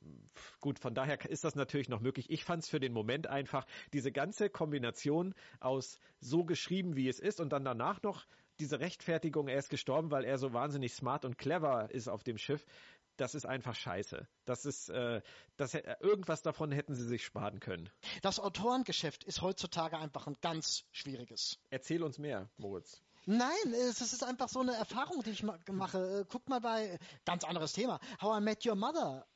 gut, von daher ist das natürlich noch möglich. Ich fand es für den Moment einfach, diese ganze Kombination aus so geschrieben, wie es ist und dann danach noch diese Rechtfertigung, er ist gestorben, weil er so wahnsinnig smart und clever ist auf dem Schiff, das ist einfach scheiße. Das ist, äh, das, irgendwas davon hätten sie sich sparen können. Das Autorengeschäft ist heutzutage einfach ein ganz schwieriges. Erzähl uns mehr, Moritz. Nein, es ist einfach so eine Erfahrung, die ich mache. Äh, guck mal bei, ganz anderes Thema, How I Met Your Mother.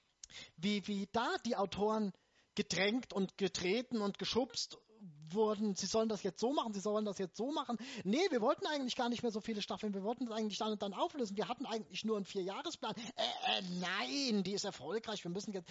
Wie, wie da die Autoren gedrängt und getreten und geschubst wurden, sie sollen das jetzt so machen, sie sollen das jetzt so machen. Nee, wir wollten eigentlich gar nicht mehr so viele Staffeln, wir wollten es eigentlich dann und dann auflösen. Wir hatten eigentlich nur einen Vierjahresplan. Äh, äh, nein, die ist erfolgreich, wir müssen jetzt.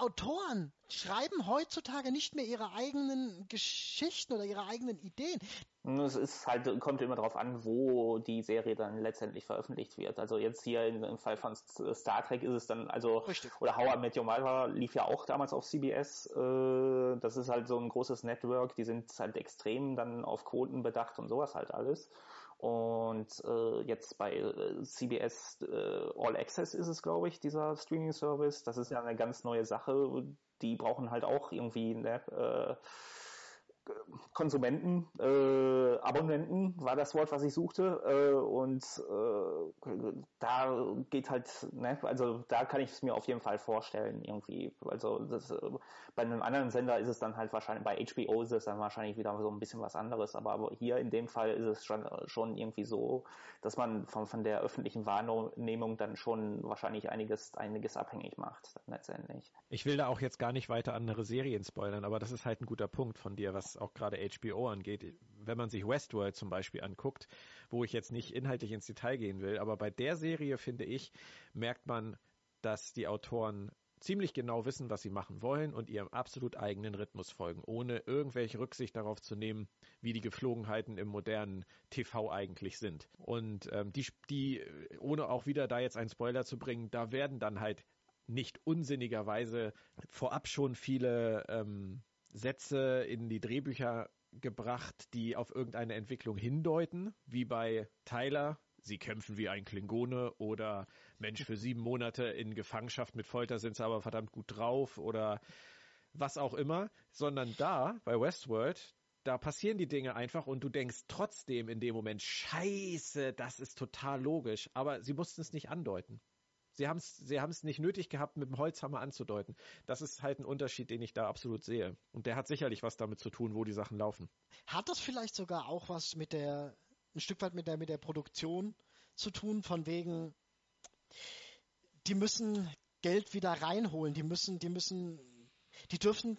Autoren schreiben heutzutage nicht mehr ihre eigenen Geschichten oder ihre eigenen Ideen. Es ist halt, kommt immer darauf an, wo die Serie dann letztendlich veröffentlicht wird. Also jetzt hier im Fall von Star Trek ist es dann, also, Richtig. oder How I Met Your Mother lief ja auch damals auf CBS. Äh, das ist halt so ein großes Network, die sind halt extrem dann auf Quoten bedacht und sowas halt alles. Und äh, jetzt bei äh, CBS äh, All Access ist es, glaube ich, dieser Streaming-Service. Das ist ja eine ganz neue Sache. Die brauchen halt auch irgendwie ne, äh, Konsumenten, äh, Abonnenten war das Wort, was ich suchte. Äh, und äh, da geht halt, ne, also da kann ich es mir auf jeden Fall vorstellen, irgendwie. Also das, äh, bei einem anderen Sender ist es dann halt wahrscheinlich, bei HBO ist es dann wahrscheinlich wieder so ein bisschen was anderes, aber, hier in dem Fall ist es schon, schon irgendwie so, dass man von, von der öffentlichen Wahrnehmung dann schon wahrscheinlich einiges, einiges abhängig macht, letztendlich. Ich will da auch jetzt gar nicht weiter andere Serien spoilern, aber das ist halt ein guter Punkt von dir, was auch gerade HBO angeht. Wenn man sich Westworld zum Beispiel anguckt, wo ich jetzt nicht inhaltlich ins Detail gehen will, aber bei der Serie finde ich, merkt man dass die Autoren ziemlich genau wissen, was sie machen wollen und ihrem absolut eigenen Rhythmus folgen, ohne irgendwelche Rücksicht darauf zu nehmen, wie die Geflogenheiten im modernen TV eigentlich sind. Und ähm, die, die, ohne auch wieder da jetzt einen Spoiler zu bringen, da werden dann halt nicht unsinnigerweise vorab schon viele ähm, Sätze in die Drehbücher gebracht, die auf irgendeine Entwicklung hindeuten, wie bei Tyler, sie kämpfen wie ein Klingone oder Mensch, für sieben Monate in Gefangenschaft mit Folter sind sie aber verdammt gut drauf oder was auch immer, sondern da bei Westworld, da passieren die Dinge einfach und du denkst trotzdem in dem Moment, scheiße, das ist total logisch, aber sie mussten es nicht andeuten. Sie haben es sie haben's nicht nötig gehabt, mit dem Holzhammer anzudeuten. Das ist halt ein Unterschied, den ich da absolut sehe. Und der hat sicherlich was damit zu tun, wo die Sachen laufen. Hat das vielleicht sogar auch was mit der, ein Stück weit mit der, mit der Produktion zu tun, von wegen, die müssen Geld wieder reinholen, die müssen, die müssen, die dürfen,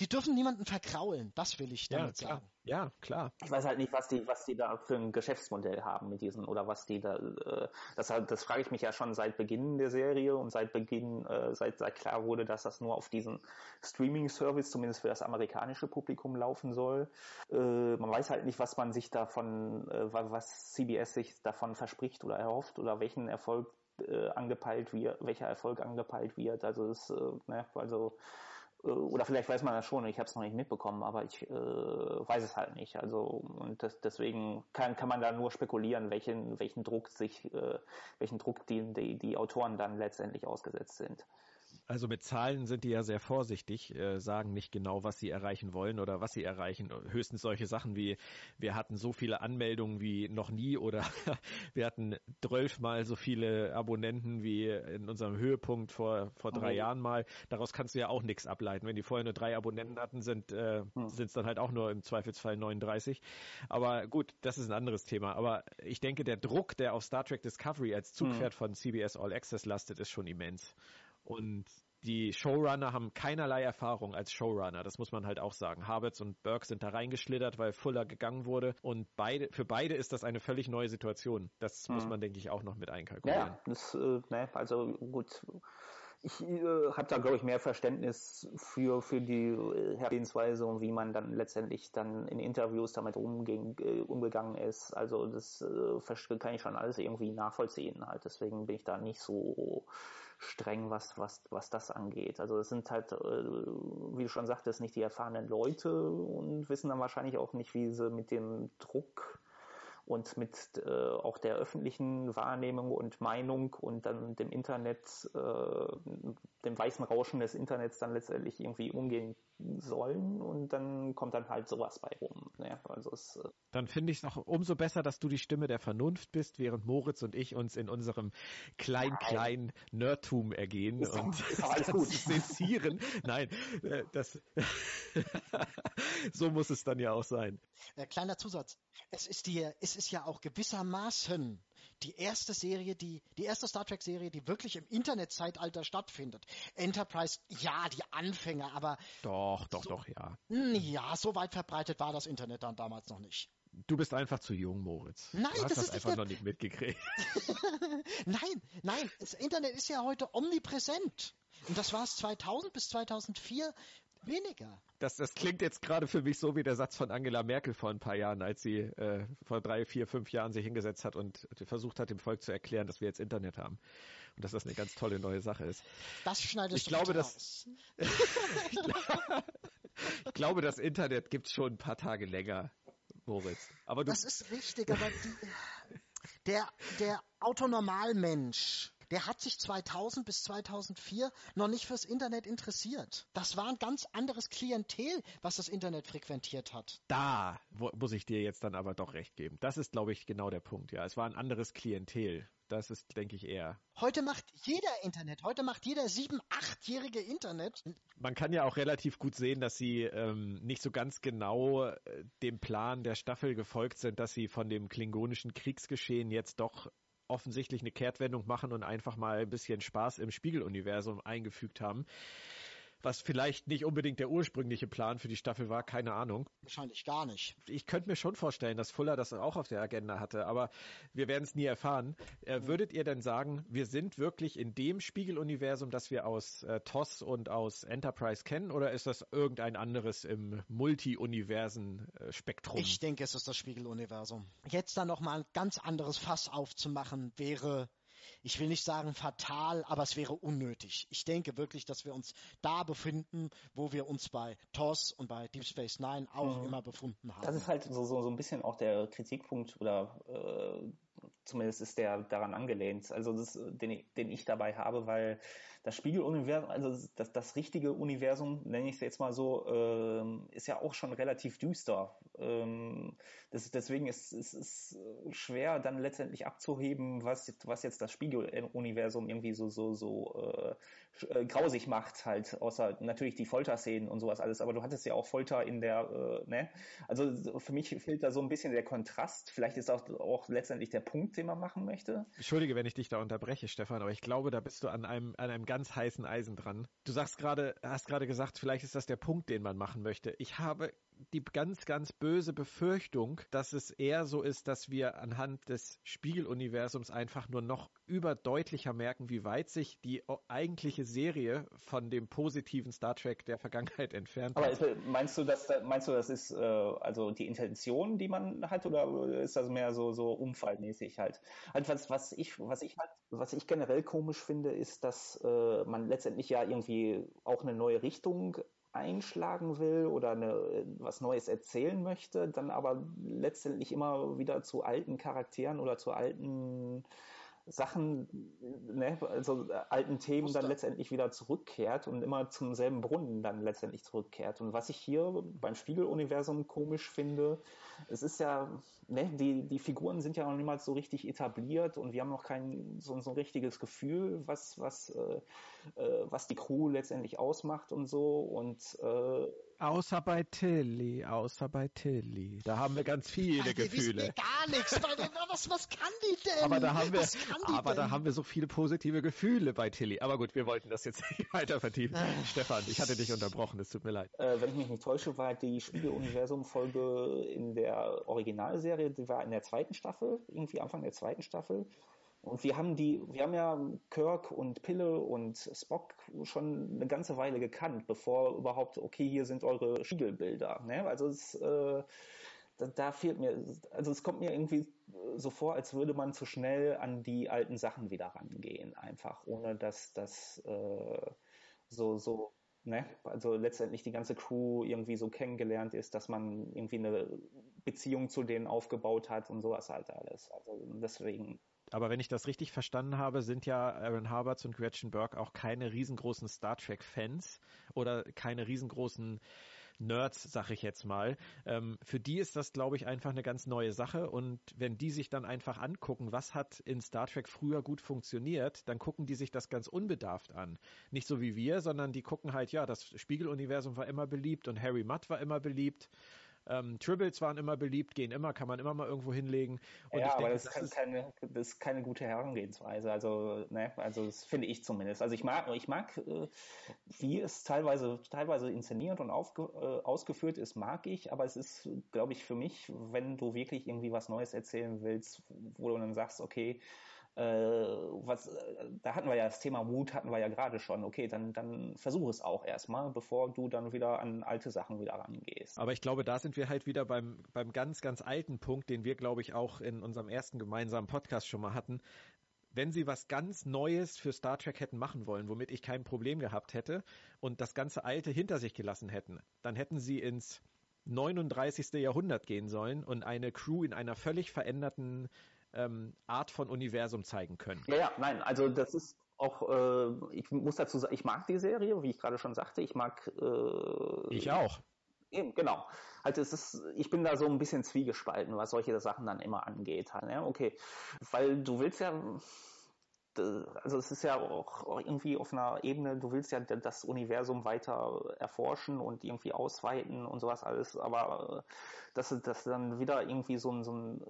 die dürfen niemanden verkraulen, das will ich damit ja, sagen. Ja, klar. Ich weiß halt nicht, was die, was die da für ein Geschäftsmodell haben mit diesen oder was die da. Äh, das, das frage ich mich ja schon seit Beginn der Serie und seit Beginn, äh, seit, seit klar wurde, dass das nur auf diesen Streaming-Service, zumindest für das amerikanische Publikum, laufen soll. Äh, man weiß halt nicht, was man sich davon, äh, was CBS sich davon verspricht oder erhofft oder welchen Erfolg äh, angepeilt wird, welcher Erfolg angepeilt wird. Also es, äh, ne, also oder vielleicht weiß man das schon, ich habe es noch nicht mitbekommen, aber ich äh, weiß es halt nicht. Also und das, deswegen kann, kann man da nur spekulieren, welchen, welchen Druck sich, äh, welchen Druck die, die, die Autoren dann letztendlich ausgesetzt sind. Also mit Zahlen sind die ja sehr vorsichtig, äh, sagen nicht genau, was sie erreichen wollen oder was sie erreichen. Höchstens solche Sachen wie, wir hatten so viele Anmeldungen wie noch nie oder wir hatten zwölfmal so viele Abonnenten wie in unserem Höhepunkt vor, vor drei mhm. Jahren mal. Daraus kannst du ja auch nichts ableiten. Wenn die vorher nur drei Abonnenten hatten, sind äh, mhm. es dann halt auch nur im Zweifelsfall 39. Aber gut, das ist ein anderes Thema. Aber ich denke, der Druck, der auf Star Trek Discovery als Zugpferd mhm. von CBS All Access lastet, ist schon immens. Und die Showrunner haben keinerlei Erfahrung als Showrunner. Das muss man halt auch sagen. Harberts und Burke sind da reingeschlittert, weil Fuller gegangen wurde. Und beide, für beide ist das eine völlig neue Situation. Das hm. muss man, denke ich, auch noch mit einkalkulieren. Ja, das, äh, ne, also gut. Ich äh, habe da, glaube ich, mehr Verständnis für, für die äh, Herangehensweise und wie man dann letztendlich dann in Interviews damit umging, äh, umgegangen ist. Also das äh, kann ich schon alles irgendwie nachvollziehen. Halt. Deswegen bin ich da nicht so streng, was, was, was das angeht. Also es sind halt, äh, wie du schon sagtest, nicht die erfahrenen Leute und wissen dann wahrscheinlich auch nicht, wie sie mit dem Druck und mit äh, auch der öffentlichen Wahrnehmung und Meinung und dann dem Internet, äh, dem weißen Rauschen des Internets dann letztendlich irgendwie umgehen sollen und dann kommt dann halt sowas bei rum. Ne? Also es, äh dann finde ich es noch umso besser, dass du die Stimme der Vernunft bist, während Moritz und ich uns in unserem klein klein Nerdtum ergehen ist und ist alles gut. zensieren. Nein, äh, das so muss es dann ja auch sein. Äh, kleiner Zusatz. Es ist die, es ist ja auch gewissermaßen die erste Serie, die, die erste Star Trek Serie, die wirklich im Internetzeitalter stattfindet. Enterprise, ja, die Anfänger, aber. Doch, doch, so, doch, ja. Hm, ja, so weit verbreitet war das Internet dann damals noch nicht. Du bist einfach zu jung, Moritz. Nein, du hast das, das einfach nicht noch nicht mitgekriegt. nein, nein, das Internet ist ja heute omnipräsent. Und das war es 2000 bis 2004 weniger. Das, das klingt jetzt gerade für mich so wie der Satz von Angela Merkel vor ein paar Jahren, als sie äh, vor drei, vier, fünf Jahren sich hingesetzt hat und versucht hat, dem Volk zu erklären, dass wir jetzt Internet haben und dass das eine ganz tolle neue Sache ist. Das schneidest ich du glaube, dass, ich glaube, das Internet gibt es schon ein paar Tage länger, Moritz. Aber du, das ist richtig, aber die, der, der Autonormalmensch, der hat sich 2000 bis 2004 noch nicht fürs Internet interessiert. Das war ein ganz anderes Klientel, was das Internet frequentiert hat. Da muss ich dir jetzt dann aber doch recht geben. Das ist, glaube ich, genau der Punkt. Ja, es war ein anderes Klientel. Das ist, denke ich, eher. Heute macht jeder Internet. Heute macht jeder sieben, achtjährige Internet. Man kann ja auch relativ gut sehen, dass sie ähm, nicht so ganz genau äh, dem Plan der Staffel gefolgt sind, dass sie von dem klingonischen Kriegsgeschehen jetzt doch offensichtlich eine Kehrtwendung machen und einfach mal ein bisschen Spaß im Spiegeluniversum eingefügt haben. Was vielleicht nicht unbedingt der ursprüngliche Plan für die Staffel war, keine Ahnung. Wahrscheinlich gar nicht. Ich könnte mir schon vorstellen, dass Fuller das auch auf der Agenda hatte, aber wir werden es nie erfahren. Äh, würdet ihr denn sagen, wir sind wirklich in dem Spiegeluniversum, das wir aus äh, TOS und aus Enterprise kennen, oder ist das irgendein anderes im Multi-Universen-Spektrum? Ich denke, es ist das Spiegeluniversum. Jetzt dann nochmal ein ganz anderes Fass aufzumachen, wäre ich will nicht sagen fatal, aber es wäre unnötig. Ich denke wirklich, dass wir uns da befinden, wo wir uns bei TOS und bei Deep Space Nine auch mhm. immer befunden haben. Das ist halt so, so, so ein bisschen auch der Kritikpunkt oder äh, zumindest ist der daran angelehnt, also das, den, den ich dabei habe, weil das Spiegeluniversum, also das, das richtige Universum, nenne ich es jetzt mal so, ähm, ist ja auch schon relativ düster. Ähm, das, deswegen ist es schwer, dann letztendlich abzuheben, was, was jetzt das Spiegeluniversum irgendwie so, so, so äh, äh, grausig macht, halt, außer natürlich die Folterszenen und sowas alles. Aber du hattest ja auch Folter in der, äh, ne? Also für mich fehlt da so ein bisschen der Kontrast. Vielleicht ist auch, auch letztendlich der Punkt, den man machen möchte. Entschuldige, wenn ich dich da unterbreche, Stefan, aber ich glaube, da bist du an einem, an einem ganz heißen Eisen dran. Du sagst gerade, hast gerade gesagt, vielleicht ist das der Punkt, den man machen möchte. Ich habe die ganz, ganz böse Befürchtung, dass es eher so ist, dass wir anhand des Spiegeluniversums einfach nur noch überdeutlicher merken, wie weit sich die eigentliche Serie von dem positiven Star Trek der Vergangenheit entfernt Aber hat. meinst du, dass meinst du, das ist äh, also die Intention, die man hat, oder ist das mehr so so umfallmäßig halt? Halt was, was ich was ich halt was ich generell komisch finde, ist, dass äh, man letztendlich ja irgendwie auch eine neue Richtung einschlagen will oder eine, was Neues erzählen möchte, dann aber letztendlich immer wieder zu alten Charakteren oder zu alten Sachen, ne, also alten Themen Muster. dann letztendlich wieder zurückkehrt und immer zum selben Brunnen dann letztendlich zurückkehrt. Und was ich hier beim Spiegeluniversum komisch finde, es ist ja, ne, die, die Figuren sind ja noch niemals so richtig etabliert und wir haben noch kein so, so ein richtiges Gefühl, was, was, äh, äh was die Crew letztendlich ausmacht und so. Und äh, Außer bei Tilly, außer bei Tilly. Da haben wir ganz viele Ach, Gefühle. Wir gar nichts. was, was kann die denn? Aber da haben wir, aber da haben wir so viele positive Gefühle bei Tilly. Aber gut, wir wollten das jetzt nicht weiter vertiefen. Stefan, ich hatte dich unterbrochen, es tut mir leid. Äh, wenn ich mich nicht täusche, war die Spiegeluniversum-Folge in der Originalserie, die war in der zweiten Staffel, irgendwie Anfang der zweiten Staffel. Und wir haben die, wir haben ja Kirk und Pille und Spock schon eine ganze Weile gekannt, bevor überhaupt, okay, hier sind eure Spiegelbilder. Ne? Also es, äh, da, da, fehlt mir, also es kommt mir irgendwie so vor, als würde man zu schnell an die alten Sachen wieder rangehen, einfach, ohne dass das äh, so, so Ne? Also letztendlich die ganze Crew irgendwie so kennengelernt ist, dass man irgendwie eine Beziehung zu denen aufgebaut hat und sowas halt alles. Also deswegen aber wenn ich das richtig verstanden habe, sind ja Aaron Harberts und Gretchen Burke auch keine riesengroßen Star Trek-Fans oder keine riesengroßen Nerds, sag ich jetzt mal. Ähm, für die ist das, glaube ich, einfach eine ganz neue Sache. Und wenn die sich dann einfach angucken, was hat in Star Trek früher gut funktioniert, dann gucken die sich das ganz unbedarft an. Nicht so wie wir, sondern die gucken halt, ja, das Spiegeluniversum war immer beliebt und Harry Mudd war immer beliebt ähm, Tribbles waren immer beliebt, gehen immer, kann man immer mal irgendwo hinlegen. Und ja, aber denke, das, das, ist keine, das ist keine gute Herangehensweise. Also, ne, also das finde ich zumindest. Also ich mag, ich mag, äh, wie es teilweise, teilweise inszeniert und aufge, äh, ausgeführt ist, mag ich, aber es ist, glaube ich, für mich, wenn du wirklich irgendwie was Neues erzählen willst, wo du dann sagst, okay, äh, was, äh, da hatten wir ja das Thema Mut, hatten wir ja gerade schon. Okay, dann, dann versuch es auch erstmal, bevor du dann wieder an alte Sachen wieder rangehst. Aber ich glaube, da sind wir halt wieder beim, beim ganz, ganz alten Punkt, den wir, glaube ich, auch in unserem ersten gemeinsamen Podcast schon mal hatten. Wenn sie was ganz Neues für Star Trek hätten machen wollen, womit ich kein Problem gehabt hätte und das ganze Alte hinter sich gelassen hätten, dann hätten sie ins 39. Jahrhundert gehen sollen und eine Crew in einer völlig veränderten ähm, Art von Universum zeigen können. Ja, ja, nein, also das ist auch, äh, ich muss dazu sagen, ich mag die Serie, wie ich gerade schon sagte, ich mag. Äh, ich auch. Eben, genau. Also es ist, ich bin da so ein bisschen zwiegespalten, was solche Sachen dann immer angeht. Halt, ja, okay, weil du willst ja, also es ist ja auch irgendwie auf einer Ebene, du willst ja das Universum weiter erforschen und irgendwie ausweiten und sowas alles, aber dass, dass dann wieder irgendwie so ein, so ein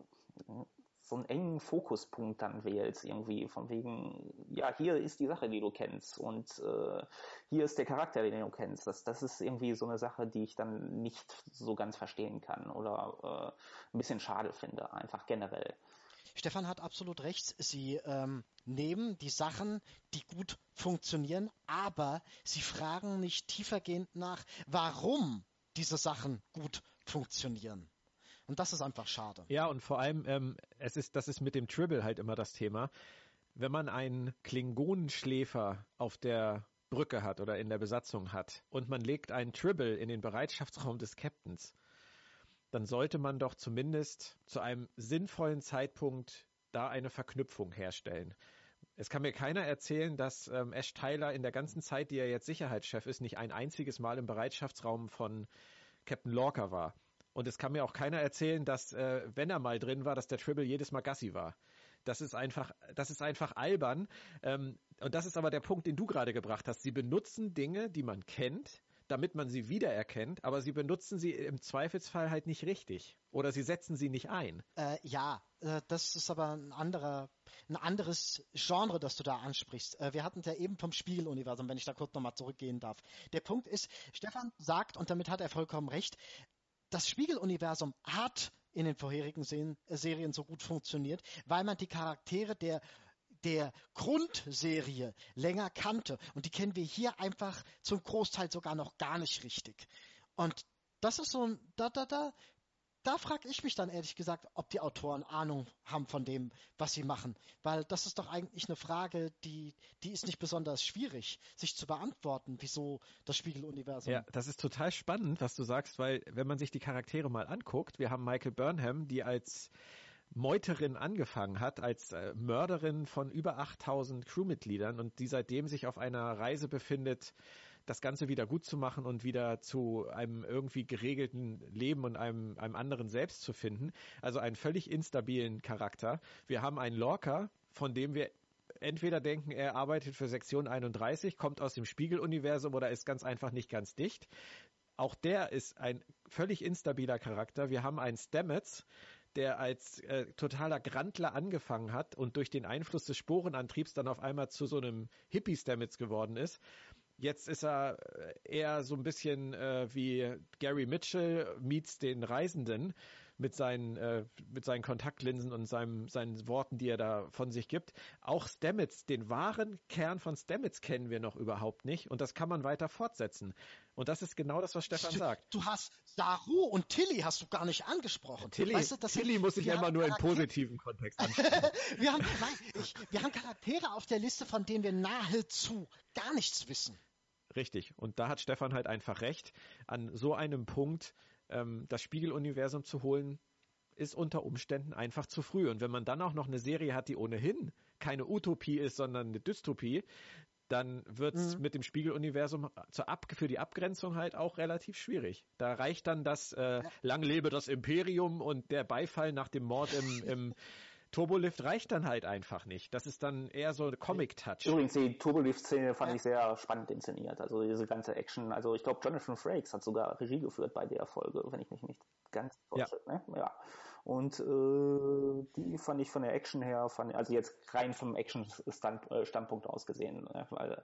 so einen engen Fokuspunkt dann wählst, irgendwie von wegen, ja, hier ist die Sache, die du kennst und äh, hier ist der Charakter, den du kennst. Das, das ist irgendwie so eine Sache, die ich dann nicht so ganz verstehen kann oder äh, ein bisschen schade finde, einfach generell. Stefan hat absolut recht. Sie ähm, nehmen die Sachen, die gut funktionieren, aber sie fragen nicht tiefergehend nach, warum diese Sachen gut funktionieren. Und das ist einfach schade. Ja, und vor allem, ähm, es ist, das ist mit dem Tribble halt immer das Thema. Wenn man einen Klingonenschläfer auf der Brücke hat oder in der Besatzung hat und man legt einen Tribble in den Bereitschaftsraum des Captains, dann sollte man doch zumindest zu einem sinnvollen Zeitpunkt da eine Verknüpfung herstellen. Es kann mir keiner erzählen, dass ähm, Ash Tyler in der ganzen Zeit, die er jetzt Sicherheitschef ist, nicht ein einziges Mal im Bereitschaftsraum von Captain Lorca war. Und es kann mir auch keiner erzählen, dass, äh, wenn er mal drin war, dass der Tribble jedes Mal Gassi war. Das ist einfach, das ist einfach albern. Ähm, und das ist aber der Punkt, den du gerade gebracht hast. Sie benutzen Dinge, die man kennt, damit man sie wiedererkennt, aber sie benutzen sie im Zweifelsfall halt nicht richtig. Oder sie setzen sie nicht ein. Äh, ja, äh, das ist aber ein anderer, ein anderes Genre, das du da ansprichst. Äh, wir hatten es ja eben vom Spiegeluniversum, wenn ich da kurz nochmal zurückgehen darf. Der Punkt ist, Stefan sagt, und damit hat er vollkommen recht, das Spiegeluniversum hat in den vorherigen Serien so gut funktioniert, weil man die Charaktere der der Grundserie länger kannte. Und die kennen wir hier einfach zum Großteil sogar noch gar nicht richtig. Und das ist so ein, da, da, da, da frage ich mich dann ehrlich gesagt, ob die Autoren Ahnung haben von dem, was sie machen. Weil das ist doch eigentlich eine Frage, die, die ist nicht besonders schwierig, sich zu beantworten, wieso das Spiegeluniversum. Ja, das ist total spannend, was du sagst, weil wenn man sich die Charaktere mal anguckt, wir haben Michael Burnham, die als Meuterin angefangen hat, als äh, Mörderin von über 8000 Crewmitgliedern und die seitdem sich auf einer Reise befindet, das Ganze wieder gut zu machen und wieder zu einem irgendwie geregelten Leben und einem, einem anderen Selbst zu finden. Also einen völlig instabilen Charakter. Wir haben einen Lorca, von dem wir entweder denken, er arbeitet für Sektion 31, kommt aus dem Spiegeluniversum oder ist ganz einfach nicht ganz dicht. Auch der ist ein völlig instabiler Charakter. Wir haben einen Stamets, der als äh, totaler Grandler angefangen hat und durch den Einfluss des Sporenantriebs dann auf einmal zu so einem Hippie-Stamets geworden ist. Jetzt ist er äh, eher so ein bisschen äh, wie Gary Mitchell meets den Reisenden mit seinen, äh, mit seinen Kontaktlinsen und seinem, seinen Worten, die er da von sich gibt. Auch Stamets, den wahren Kern von Stamets kennen wir noch überhaupt nicht und das kann man weiter fortsetzen. Und das ist genau das, was Stefan sagt. Du hast Saru und Tilly hast du gar nicht angesprochen. Tilly, weißt du, Tilly muss ich immer nur im positiven Kontext ansprechen. wir, haben, nein, ich, wir haben Charaktere auf der Liste, von denen wir nahezu gar nichts wissen. Richtig. Und da hat Stefan halt einfach recht. An so einem Punkt ähm, das Spiegeluniversum zu holen, ist unter Umständen einfach zu früh. Und wenn man dann auch noch eine Serie hat, die ohnehin keine Utopie ist, sondern eine Dystopie, dann wird es mhm. mit dem Spiegeluniversum zur Ab für die Abgrenzung halt auch relativ schwierig. Da reicht dann das äh, ja. Lang lebe das Imperium und der Beifall nach dem Mord im, im Turbolift reicht dann halt einfach nicht. Das ist dann eher so ein Comic-Touch. Übrigens, die Turbolift-Szene fand ich sehr spannend inszeniert. Also diese ganze Action. Also ich glaube, Jonathan Frakes hat sogar Regie geführt bei der Folge, wenn ich mich nicht ganz täusche. Ja. Ne? ja. Und äh, die fand ich von der Action her, fand, also jetzt rein vom Action-Standpunkt äh, aus gesehen, ne? weil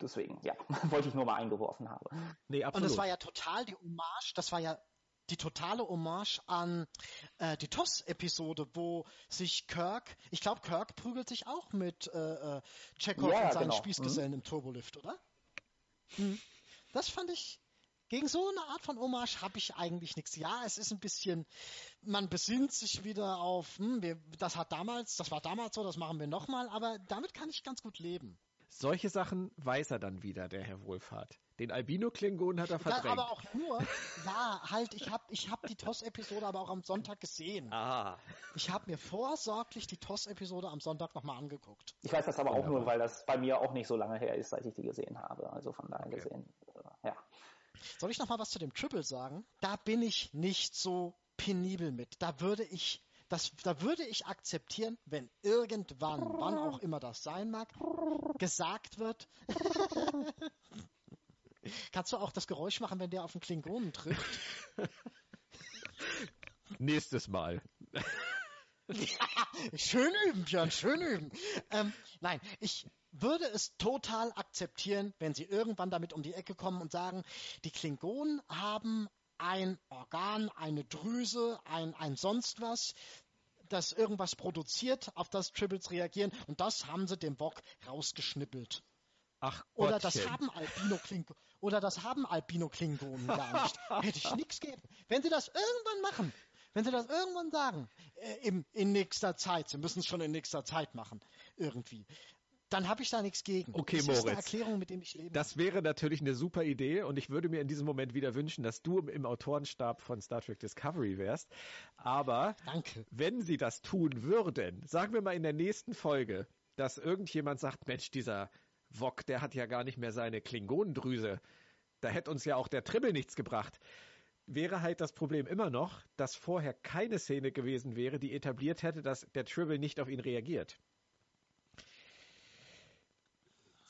deswegen, ja, wollte ich nur mal eingeworfen haben. Nee, absolut. Und das war ja total die Hommage, das war ja die totale Hommage an äh, die TOS-Episode, wo sich Kirk, ich glaube, Kirk prügelt sich auch mit äh, äh, Chekhov ja, und seinen genau. Spießgesellen mhm. im Turbolift, oder? Mhm. Das fand ich. Gegen so eine Art von Hommage habe ich eigentlich nichts. Ja, es ist ein bisschen, man besinnt sich wieder auf, hm, wir, das hat damals, das war damals so, das machen wir nochmal, aber damit kann ich ganz gut leben. Solche Sachen weiß er dann wieder, der Herr Wohlfahrt. Den Albino-Klingon hat er verdrängt. Ja, aber auch nur, ja, halt, ich habe ich hab die TOS-Episode aber auch am Sonntag gesehen. Ah. Ich habe mir vorsorglich die TOS-Episode am Sonntag nochmal angeguckt. Ich weiß das aber auch nur, weil das bei mir auch nicht so lange her ist, seit ich die gesehen habe. Also von daher okay. gesehen, äh, ja. Soll ich nochmal was zu dem Triple sagen? Da bin ich nicht so penibel mit. Da würde ich das, da würde ich akzeptieren, wenn irgendwann, wann auch immer das sein mag, gesagt wird, Kannst du auch das Geräusch machen, wenn der auf den Klingonen trifft? Nächstes Mal. schön üben, Björn, schön üben. Ähm, nein, ich würde es total akzeptieren, wenn sie irgendwann damit um die Ecke kommen und sagen, die Klingonen haben ein Organ, eine Drüse, ein, ein sonst was, das irgendwas produziert, auf das Tribbles reagieren und das haben sie dem Bock rausgeschnippelt. Ach Oder das haben Albino Klingonen, oder das haben Albino Klingonen gar nicht. Hätte ich nichts geben. Wenn sie das irgendwann machen, wenn sie das irgendwann sagen, äh, im, in nächster Zeit, sie müssen es schon in nächster Zeit machen, irgendwie, dann habe ich da nichts gegen. Okay, das Moritz. ist eine Erklärung, mit dem ich lebe. Das wäre natürlich eine super Idee und ich würde mir in diesem Moment wieder wünschen, dass du im Autorenstab von Star Trek Discovery wärst. Aber Danke. wenn sie das tun würden, sagen wir mal in der nächsten Folge, dass irgendjemand sagt, Mensch, dieser Wok, der hat ja gar nicht mehr seine Klingonendrüse. Da hätte uns ja auch der Tribbel nichts gebracht. Wäre halt das Problem immer noch, dass vorher keine Szene gewesen wäre, die etabliert hätte, dass der Tribble nicht auf ihn reagiert.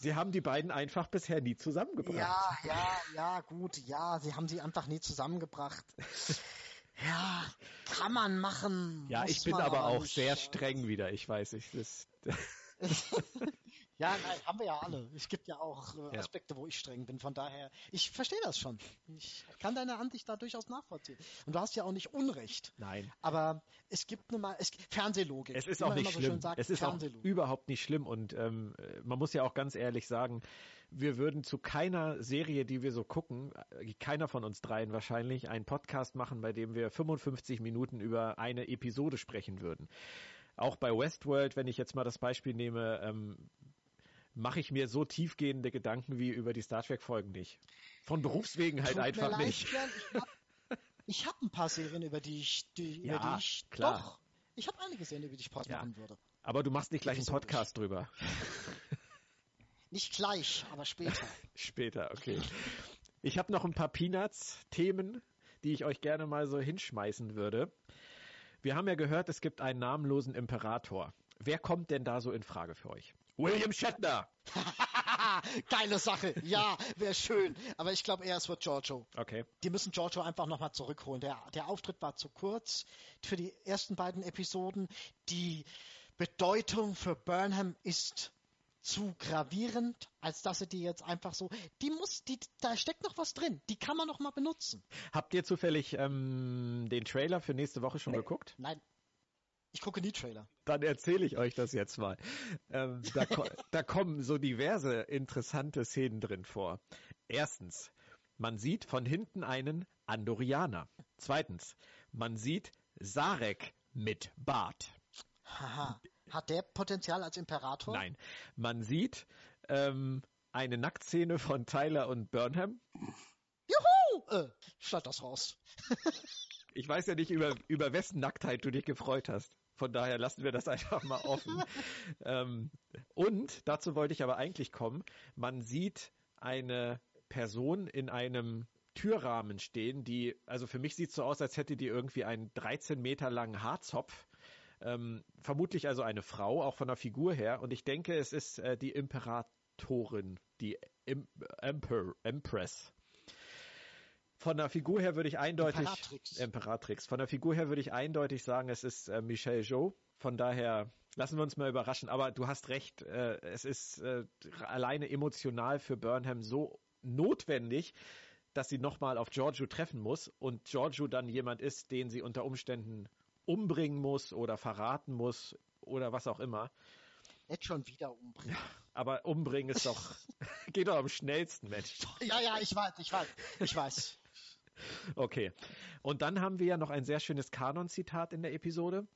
Sie haben die beiden einfach bisher nie zusammengebracht. Ja, ja, ja, gut, ja, sie haben sie einfach nie zusammengebracht. ja, kann man machen. Ja, ich bin aber auch nicht. sehr streng wieder. Ich weiß, ich das, Ja, nein, haben wir ja alle. Es gibt ja auch äh, Ja. Aspekte, wo ich streng bin. Von daher, ich verstehe das schon. Ich kann deine Ansicht da durchaus nachvollziehen. Und du hast ja auch nicht Unrecht. nein. Aber es gibt nun mal, es Fernsehlogik. Es ist auch nicht so schlimm. sagt, es ist auch überhaupt nicht schlimm und ähm, man muss ja auch ganz ehrlich sagen, wir würden zu keiner Serie, die wir so gucken, äh, keiner von uns dreien wahrscheinlich, einen Podcast machen, bei dem wir 55 Minuten über eine Episode sprechen würden. Auch bei Westworld, wenn ich jetzt mal das Beispiel nehme, ähm, mache ich mir so tiefgehende Gedanken wie über die Star Trek Folgen nicht. Von Berufswegen halt Tut einfach leid, nicht. Ich habe ich hab ein paar Serien, über die ich, die, Ja, über die ich klar. doch. Ich habe einige Serien, über die ich Pause Ja. machen würde. Aber du machst nicht gleich einen. Podcast drüber. Nicht gleich, aber später. Später, okay. Ich habe noch ein paar Peanuts-Themen, die ich euch gerne mal so hinschmeißen würde. Wir haben ja gehört, es gibt einen namenlosen Imperator. Wer kommt denn da so in Frage für euch? William Shatner. Geile Sache. Ja, wäre schön. Aber ich glaube eher, es wird Giorgio. Okay. Die müssen Giorgio einfach nochmal zurückholen. Der, der Auftritt war zu kurz für die ersten beiden Episoden. Die Bedeutung für Burnham ist zu gravierend, als dass sie die jetzt einfach so, die muss, die, da steckt noch was drin. Die kann man noch mal benutzen. Habt ihr zufällig ähm, den Trailer für nächste Woche schon geguckt? Nein. Ich gucke nie Trailer. Dann erzähle ich euch das jetzt mal. Ähm, da, ko da kommen so diverse interessante Szenen drin vor. Erstens, man sieht von hinten einen Andorianer. Zweitens, man sieht Sarek mit Bart. Haha. Hat der Potenzial als Imperator? Nein, man sieht ähm, eine Nacktszene von Tyler und Burnham. Juhu! Äh, schneid das raus. Ich weiß ja nicht, über, über wessen Nacktheit du dich gefreut hast. Von daher lassen wir das einfach mal offen. ähm, und dazu wollte ich aber eigentlich kommen. Man sieht eine Person in einem Türrahmen stehen, die, also für mich sieht es so aus, als hätte die irgendwie einen 13 Meter langen Haarzopf. Ähm, vermutlich also eine Frau, auch von der Figur her. Und ich denke, es ist äh, die Imperatorin, die Im Emper Empress. Von der Figur her würde ich eindeutig Imperatrix. Imperatrix. Von der Figur her würde ich eindeutig sagen, es ist äh, Michelle Jo. Von daher lassen wir uns mal überraschen. Aber du hast recht, äh, es ist äh, alleine emotional für Burnham so notwendig, dass sie nochmal auf Giorgio treffen muss und Giorgio dann jemand ist, den sie unter Umständen umbringen muss oder verraten muss oder was auch immer. Nicht schon wieder umbringen. Aber umbringen ist doch, geht doch am schnellsten, Mensch. Ja, ja, ich weiß, ich weiß, ich weiß. Okay. Und dann haben wir ja noch ein sehr schönes Kanon-Zitat in der Episode.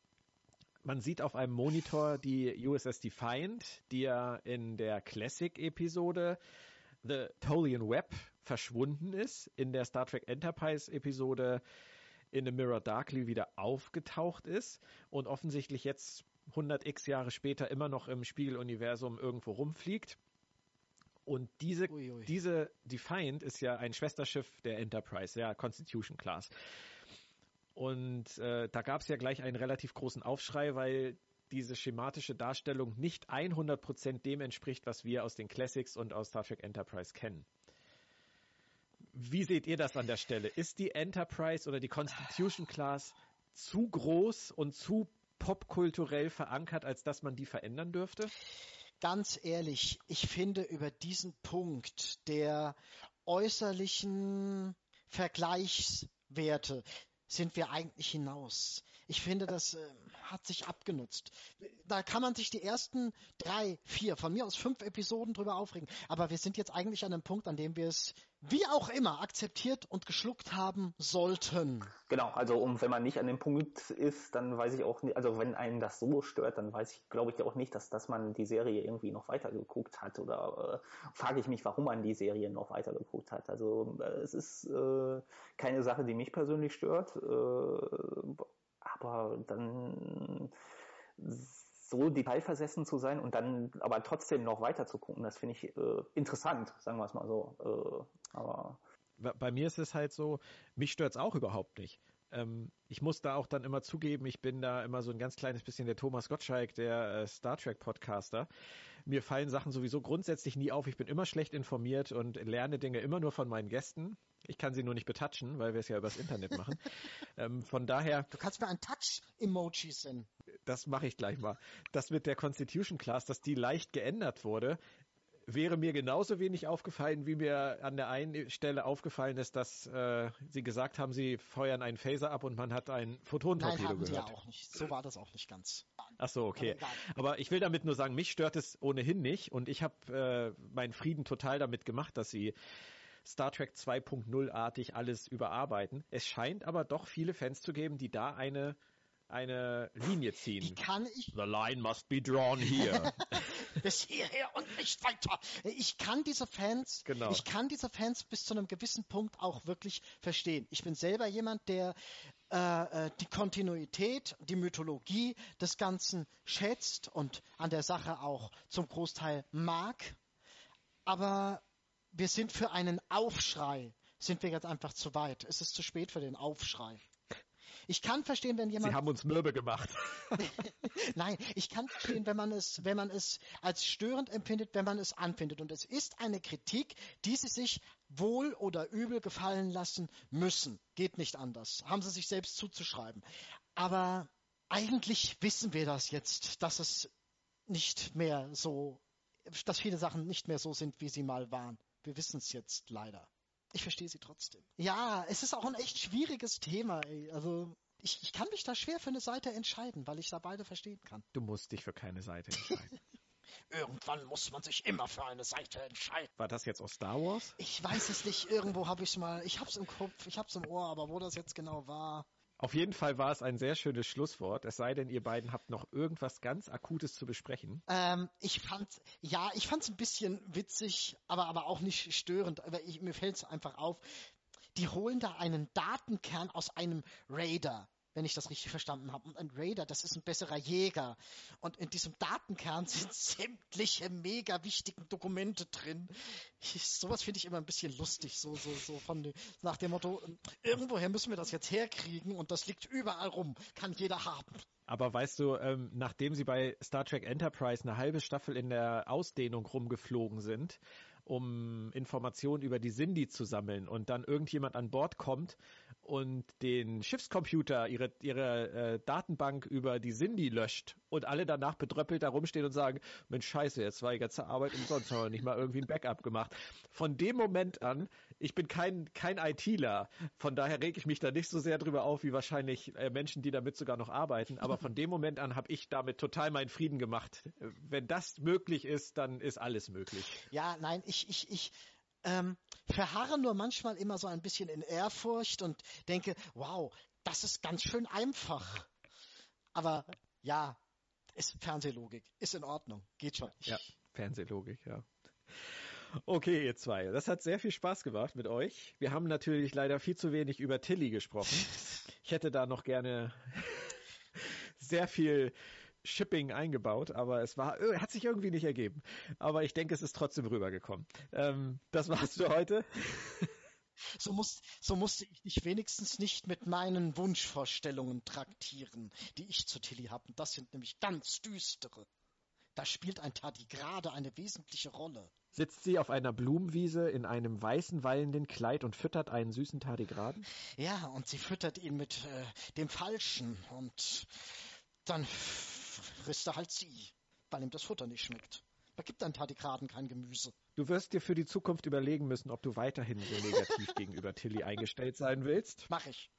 Man sieht auf einem Monitor die USS Defiant, die ja in der Classic-Episode The Tolian Web verschwunden ist, in der Star Trek Enterprise-Episode in The Mirror Darkly wieder aufgetaucht ist und offensichtlich jetzt 100 x Jahre später immer noch im Spiegeluniversum irgendwo rumfliegt. Und diese, Ui, ui. diese Defiant ist ja ein Schwesterschiff der Enterprise, ja, Constitution Class. Und äh, da gab es ja gleich einen relativ großen Aufschrei, weil diese schematische Darstellung nicht 100% dem entspricht, was wir aus den Classics und aus Star Trek Enterprise kennen. Wie seht ihr das an der Stelle? Ist die Enterprise oder die Constitution Class zu groß und zu popkulturell verankert, als dass man die verändern dürfte? Ganz ehrlich, ich finde über diesen Punkt der äußerlichen Vergleichswerte sind wir eigentlich hinaus. Ich finde, das äh, hat sich abgenutzt. Da kann man sich die ersten drei, vier, von mir aus fünf Episoden drüber aufregen. Aber wir sind jetzt eigentlich an einem Punkt, an dem wir es wie auch immer akzeptiert und geschluckt haben sollten. Genau, also um, wenn man nicht an dem Punkt ist, dann weiß ich auch nicht, also wenn einen das so stört, dann weiß ich, glaube ich auch nicht, dass, dass man die Serie irgendwie noch weiter geguckt hat oder äh, frage ich mich, warum man die Serie noch weiter geguckt hat. Also äh, es ist äh, keine Sache, die mich persönlich stört, äh, aber dann so detailversessen zu sein und dann aber trotzdem noch weiter zu gucken, das finde ich äh, interessant, sagen wir es mal so. Äh, aber bei mir ist es halt so, mich stört es auch überhaupt nicht. Ähm, ich muss da auch dann immer zugeben, ich bin da immer so ein ganz kleines bisschen der Thomas Gottschalk, der äh, Star Trek Podcaster. Mir fallen Sachen sowieso grundsätzlich nie auf. Ich bin immer schlecht informiert und lerne Dinge immer nur von meinen Gästen. Ich kann sie nur nicht betatschen, weil wir es ja übers Internet machen. ähm, von daher. Du kannst mir ein Touch-Emoji senden. Das mache ich gleich mal. Das mit der Constitution Class, dass die leicht geändert wurde, wäre mir genauso wenig aufgefallen, wie mir an der einen Stelle aufgefallen ist, dass äh, sie gesagt haben, sie feuern einen Phaser ab und man hat ein Photonentorpedo Nein, haben gehört. Ja auch nicht. So war das auch nicht ganz. Ach so, okay. Aber, ich will damit nur sagen, mich stört es ohnehin nicht und ich habe äh, meinen Frieden total damit gemacht, dass sie Star Trek 2.0-artig alles überarbeiten. Es scheint aber doch viele Fans zu geben, die da eine eine Linie ziehen. Wie kann ich? The line must be drawn here. bis hierher und nicht weiter. Ich kann diese Fans, genau. ich kann diese Fans bis zu einem gewissen Punkt auch wirklich verstehen. Ich bin selber jemand, der äh, äh, die Kontinuität, die Mythologie des Ganzen schätzt und an der Sache auch zum Großteil mag. Aber wir sind für einen Aufschrei, sind wir jetzt einfach zu weit. Es ist zu spät für den Aufschrei. Ich kann verstehen, wenn jemand. Sie haben uns mürbe gemacht. Nein, ich kann verstehen, wenn man es, wenn man es als störend empfindet, wenn man es anfindet. Und es ist eine Kritik, die Sie sich wohl oder übel gefallen lassen müssen. Geht nicht anders. Haben Sie sich selbst zuzuschreiben. Aber eigentlich wissen wir das jetzt, dass es nicht mehr so, dass viele Sachen nicht mehr so sind, wie sie mal waren. Wir wissen es jetzt leider. Ich verstehe sie trotzdem. Ja, es ist auch ein echt schwieriges Thema. Ey. Also ich, ich kann mich da schwer für eine Seite entscheiden, weil ich da beide verstehen kann. Du musst dich für keine Seite entscheiden. Irgendwann muss man sich immer für eine Seite entscheiden. War das jetzt aus Star Wars? Ich weiß es nicht. Irgendwo habe ich es mal. Ich habe es im Kopf, ich habe es im Ohr, aber wo das jetzt genau war. Auf jeden Fall war es ein sehr schönes Schlusswort. Es sei denn, ihr beiden habt noch irgendwas ganz Akutes zu besprechen. Ähm, ich fand, ja, ich fand es ein bisschen witzig, aber, aber auch nicht störend. Aber ich, mir fällt es einfach auf. Die holen da einen Datenkern aus einem Raider wenn ich das richtig verstanden habe. Und ein Raider, das ist ein besserer Jäger. Und in diesem Datenkern sind sämtliche mega wichtigen Dokumente drin. Ich, sowas finde ich immer ein bisschen lustig, so, so, so von, nach dem Motto, irgendwoher müssen wir das jetzt herkriegen und das liegt überall rum, kann jeder haben. Aber weißt du, ähm, nachdem sie bei Star Trek Enterprise eine halbe Staffel in der Ausdehnung rumgeflogen sind, um Informationen über die Sindhi zu sammeln und dann irgendjemand an Bord kommt und den Schiffscomputer ihre, ihre äh, Datenbank über die Sindhi löscht und alle danach bedröppelt da rumstehen und sagen, Mensch, scheiße, jetzt war die ganze Arbeit umsonst, haben wir nicht mal irgendwie ein Backup gemacht. Von dem Moment an, ich bin kein, kein ITler, von daher reg ich mich da nicht so sehr drüber auf, wie wahrscheinlich äh, Menschen, die damit sogar noch arbeiten, aber von dem Moment an habe ich damit total meinen Frieden gemacht. Wenn das möglich ist, dann ist alles möglich. Ja, nein, ich, ich, ich, ähm, verharre nur manchmal immer so ein bisschen in Ehrfurcht und denke, wow, das ist ganz schön einfach. Aber ja, ist Fernsehlogik, ist in Ordnung, geht schon. Ja, Fernsehlogik, ja. Okay, ihr zwei. Das hat sehr viel Spaß gemacht mit euch. Wir haben natürlich leider viel zu wenig über Tilly gesprochen. Ich hätte da noch gerne sehr viel Shipping eingebaut, aber es war, äh, hat sich irgendwie nicht ergeben. Aber ich denke, es ist trotzdem rübergekommen. Ähm, das war's für heute. So, muss, so musste ich dich wenigstens nicht mit meinen Wunschvorstellungen traktieren, die ich zu Tilly habe. Das sind nämlich ganz düstere. Da spielt ein Tardigrade eine wesentliche Rolle. Sitzt sie auf einer Blumenwiese in einem weißen wallenden Kleid und füttert einen süßen Tardigraden? Ja, und sie füttert ihn mit äh, dem Falschen und Dann frisst er halt sie, weil ihm das Futter nicht schmeckt. Da gibt ein Tardigraden kein Gemüse. Du wirst dir für die Zukunft überlegen müssen, ob du weiterhin so negativ gegenüber Tilly eingestellt sein willst. Mach ich.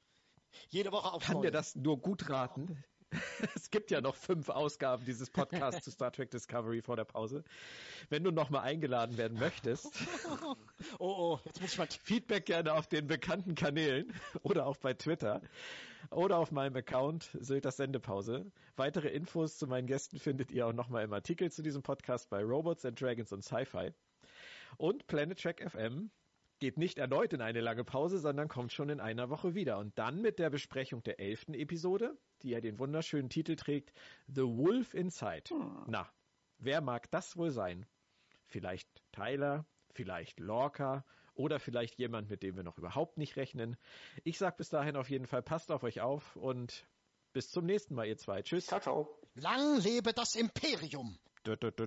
Jede Woche auf Kann dir das nur gut raten. Es gibt ja noch fünf Ausgaben dieses Podcasts zu Star Trek Discovery vor der Pause. Wenn du nochmal eingeladen werden möchtest, oh, oh, jetzt muss ich mal Feedback gerne auf den bekannten Kanälen oder auch bei Twitter oder auf meinem Account Sylters Sendepause. Weitere Infos zu meinen Gästen findet ihr auch nochmal im Artikel zu diesem Podcast bei Robots and Dragons und Sci-Fi. Und Planet Track FM geht nicht erneut in eine lange Pause, sondern kommt schon in einer Woche wieder. Und dann mit der Besprechung der elften Episode, die ja den wunderschönen Titel trägt, The Wolf Inside. Hm. Na, wer mag das wohl sein? Vielleicht Tyler, vielleicht Lorca oder vielleicht jemand, mit dem wir noch überhaupt nicht rechnen. Ich sag bis dahin auf jeden Fall, passt auf euch auf und bis zum nächsten Mal, ihr zwei. Tschüss. Ciao, ciao. Lang lebe das Imperium. Dö, dö, dö,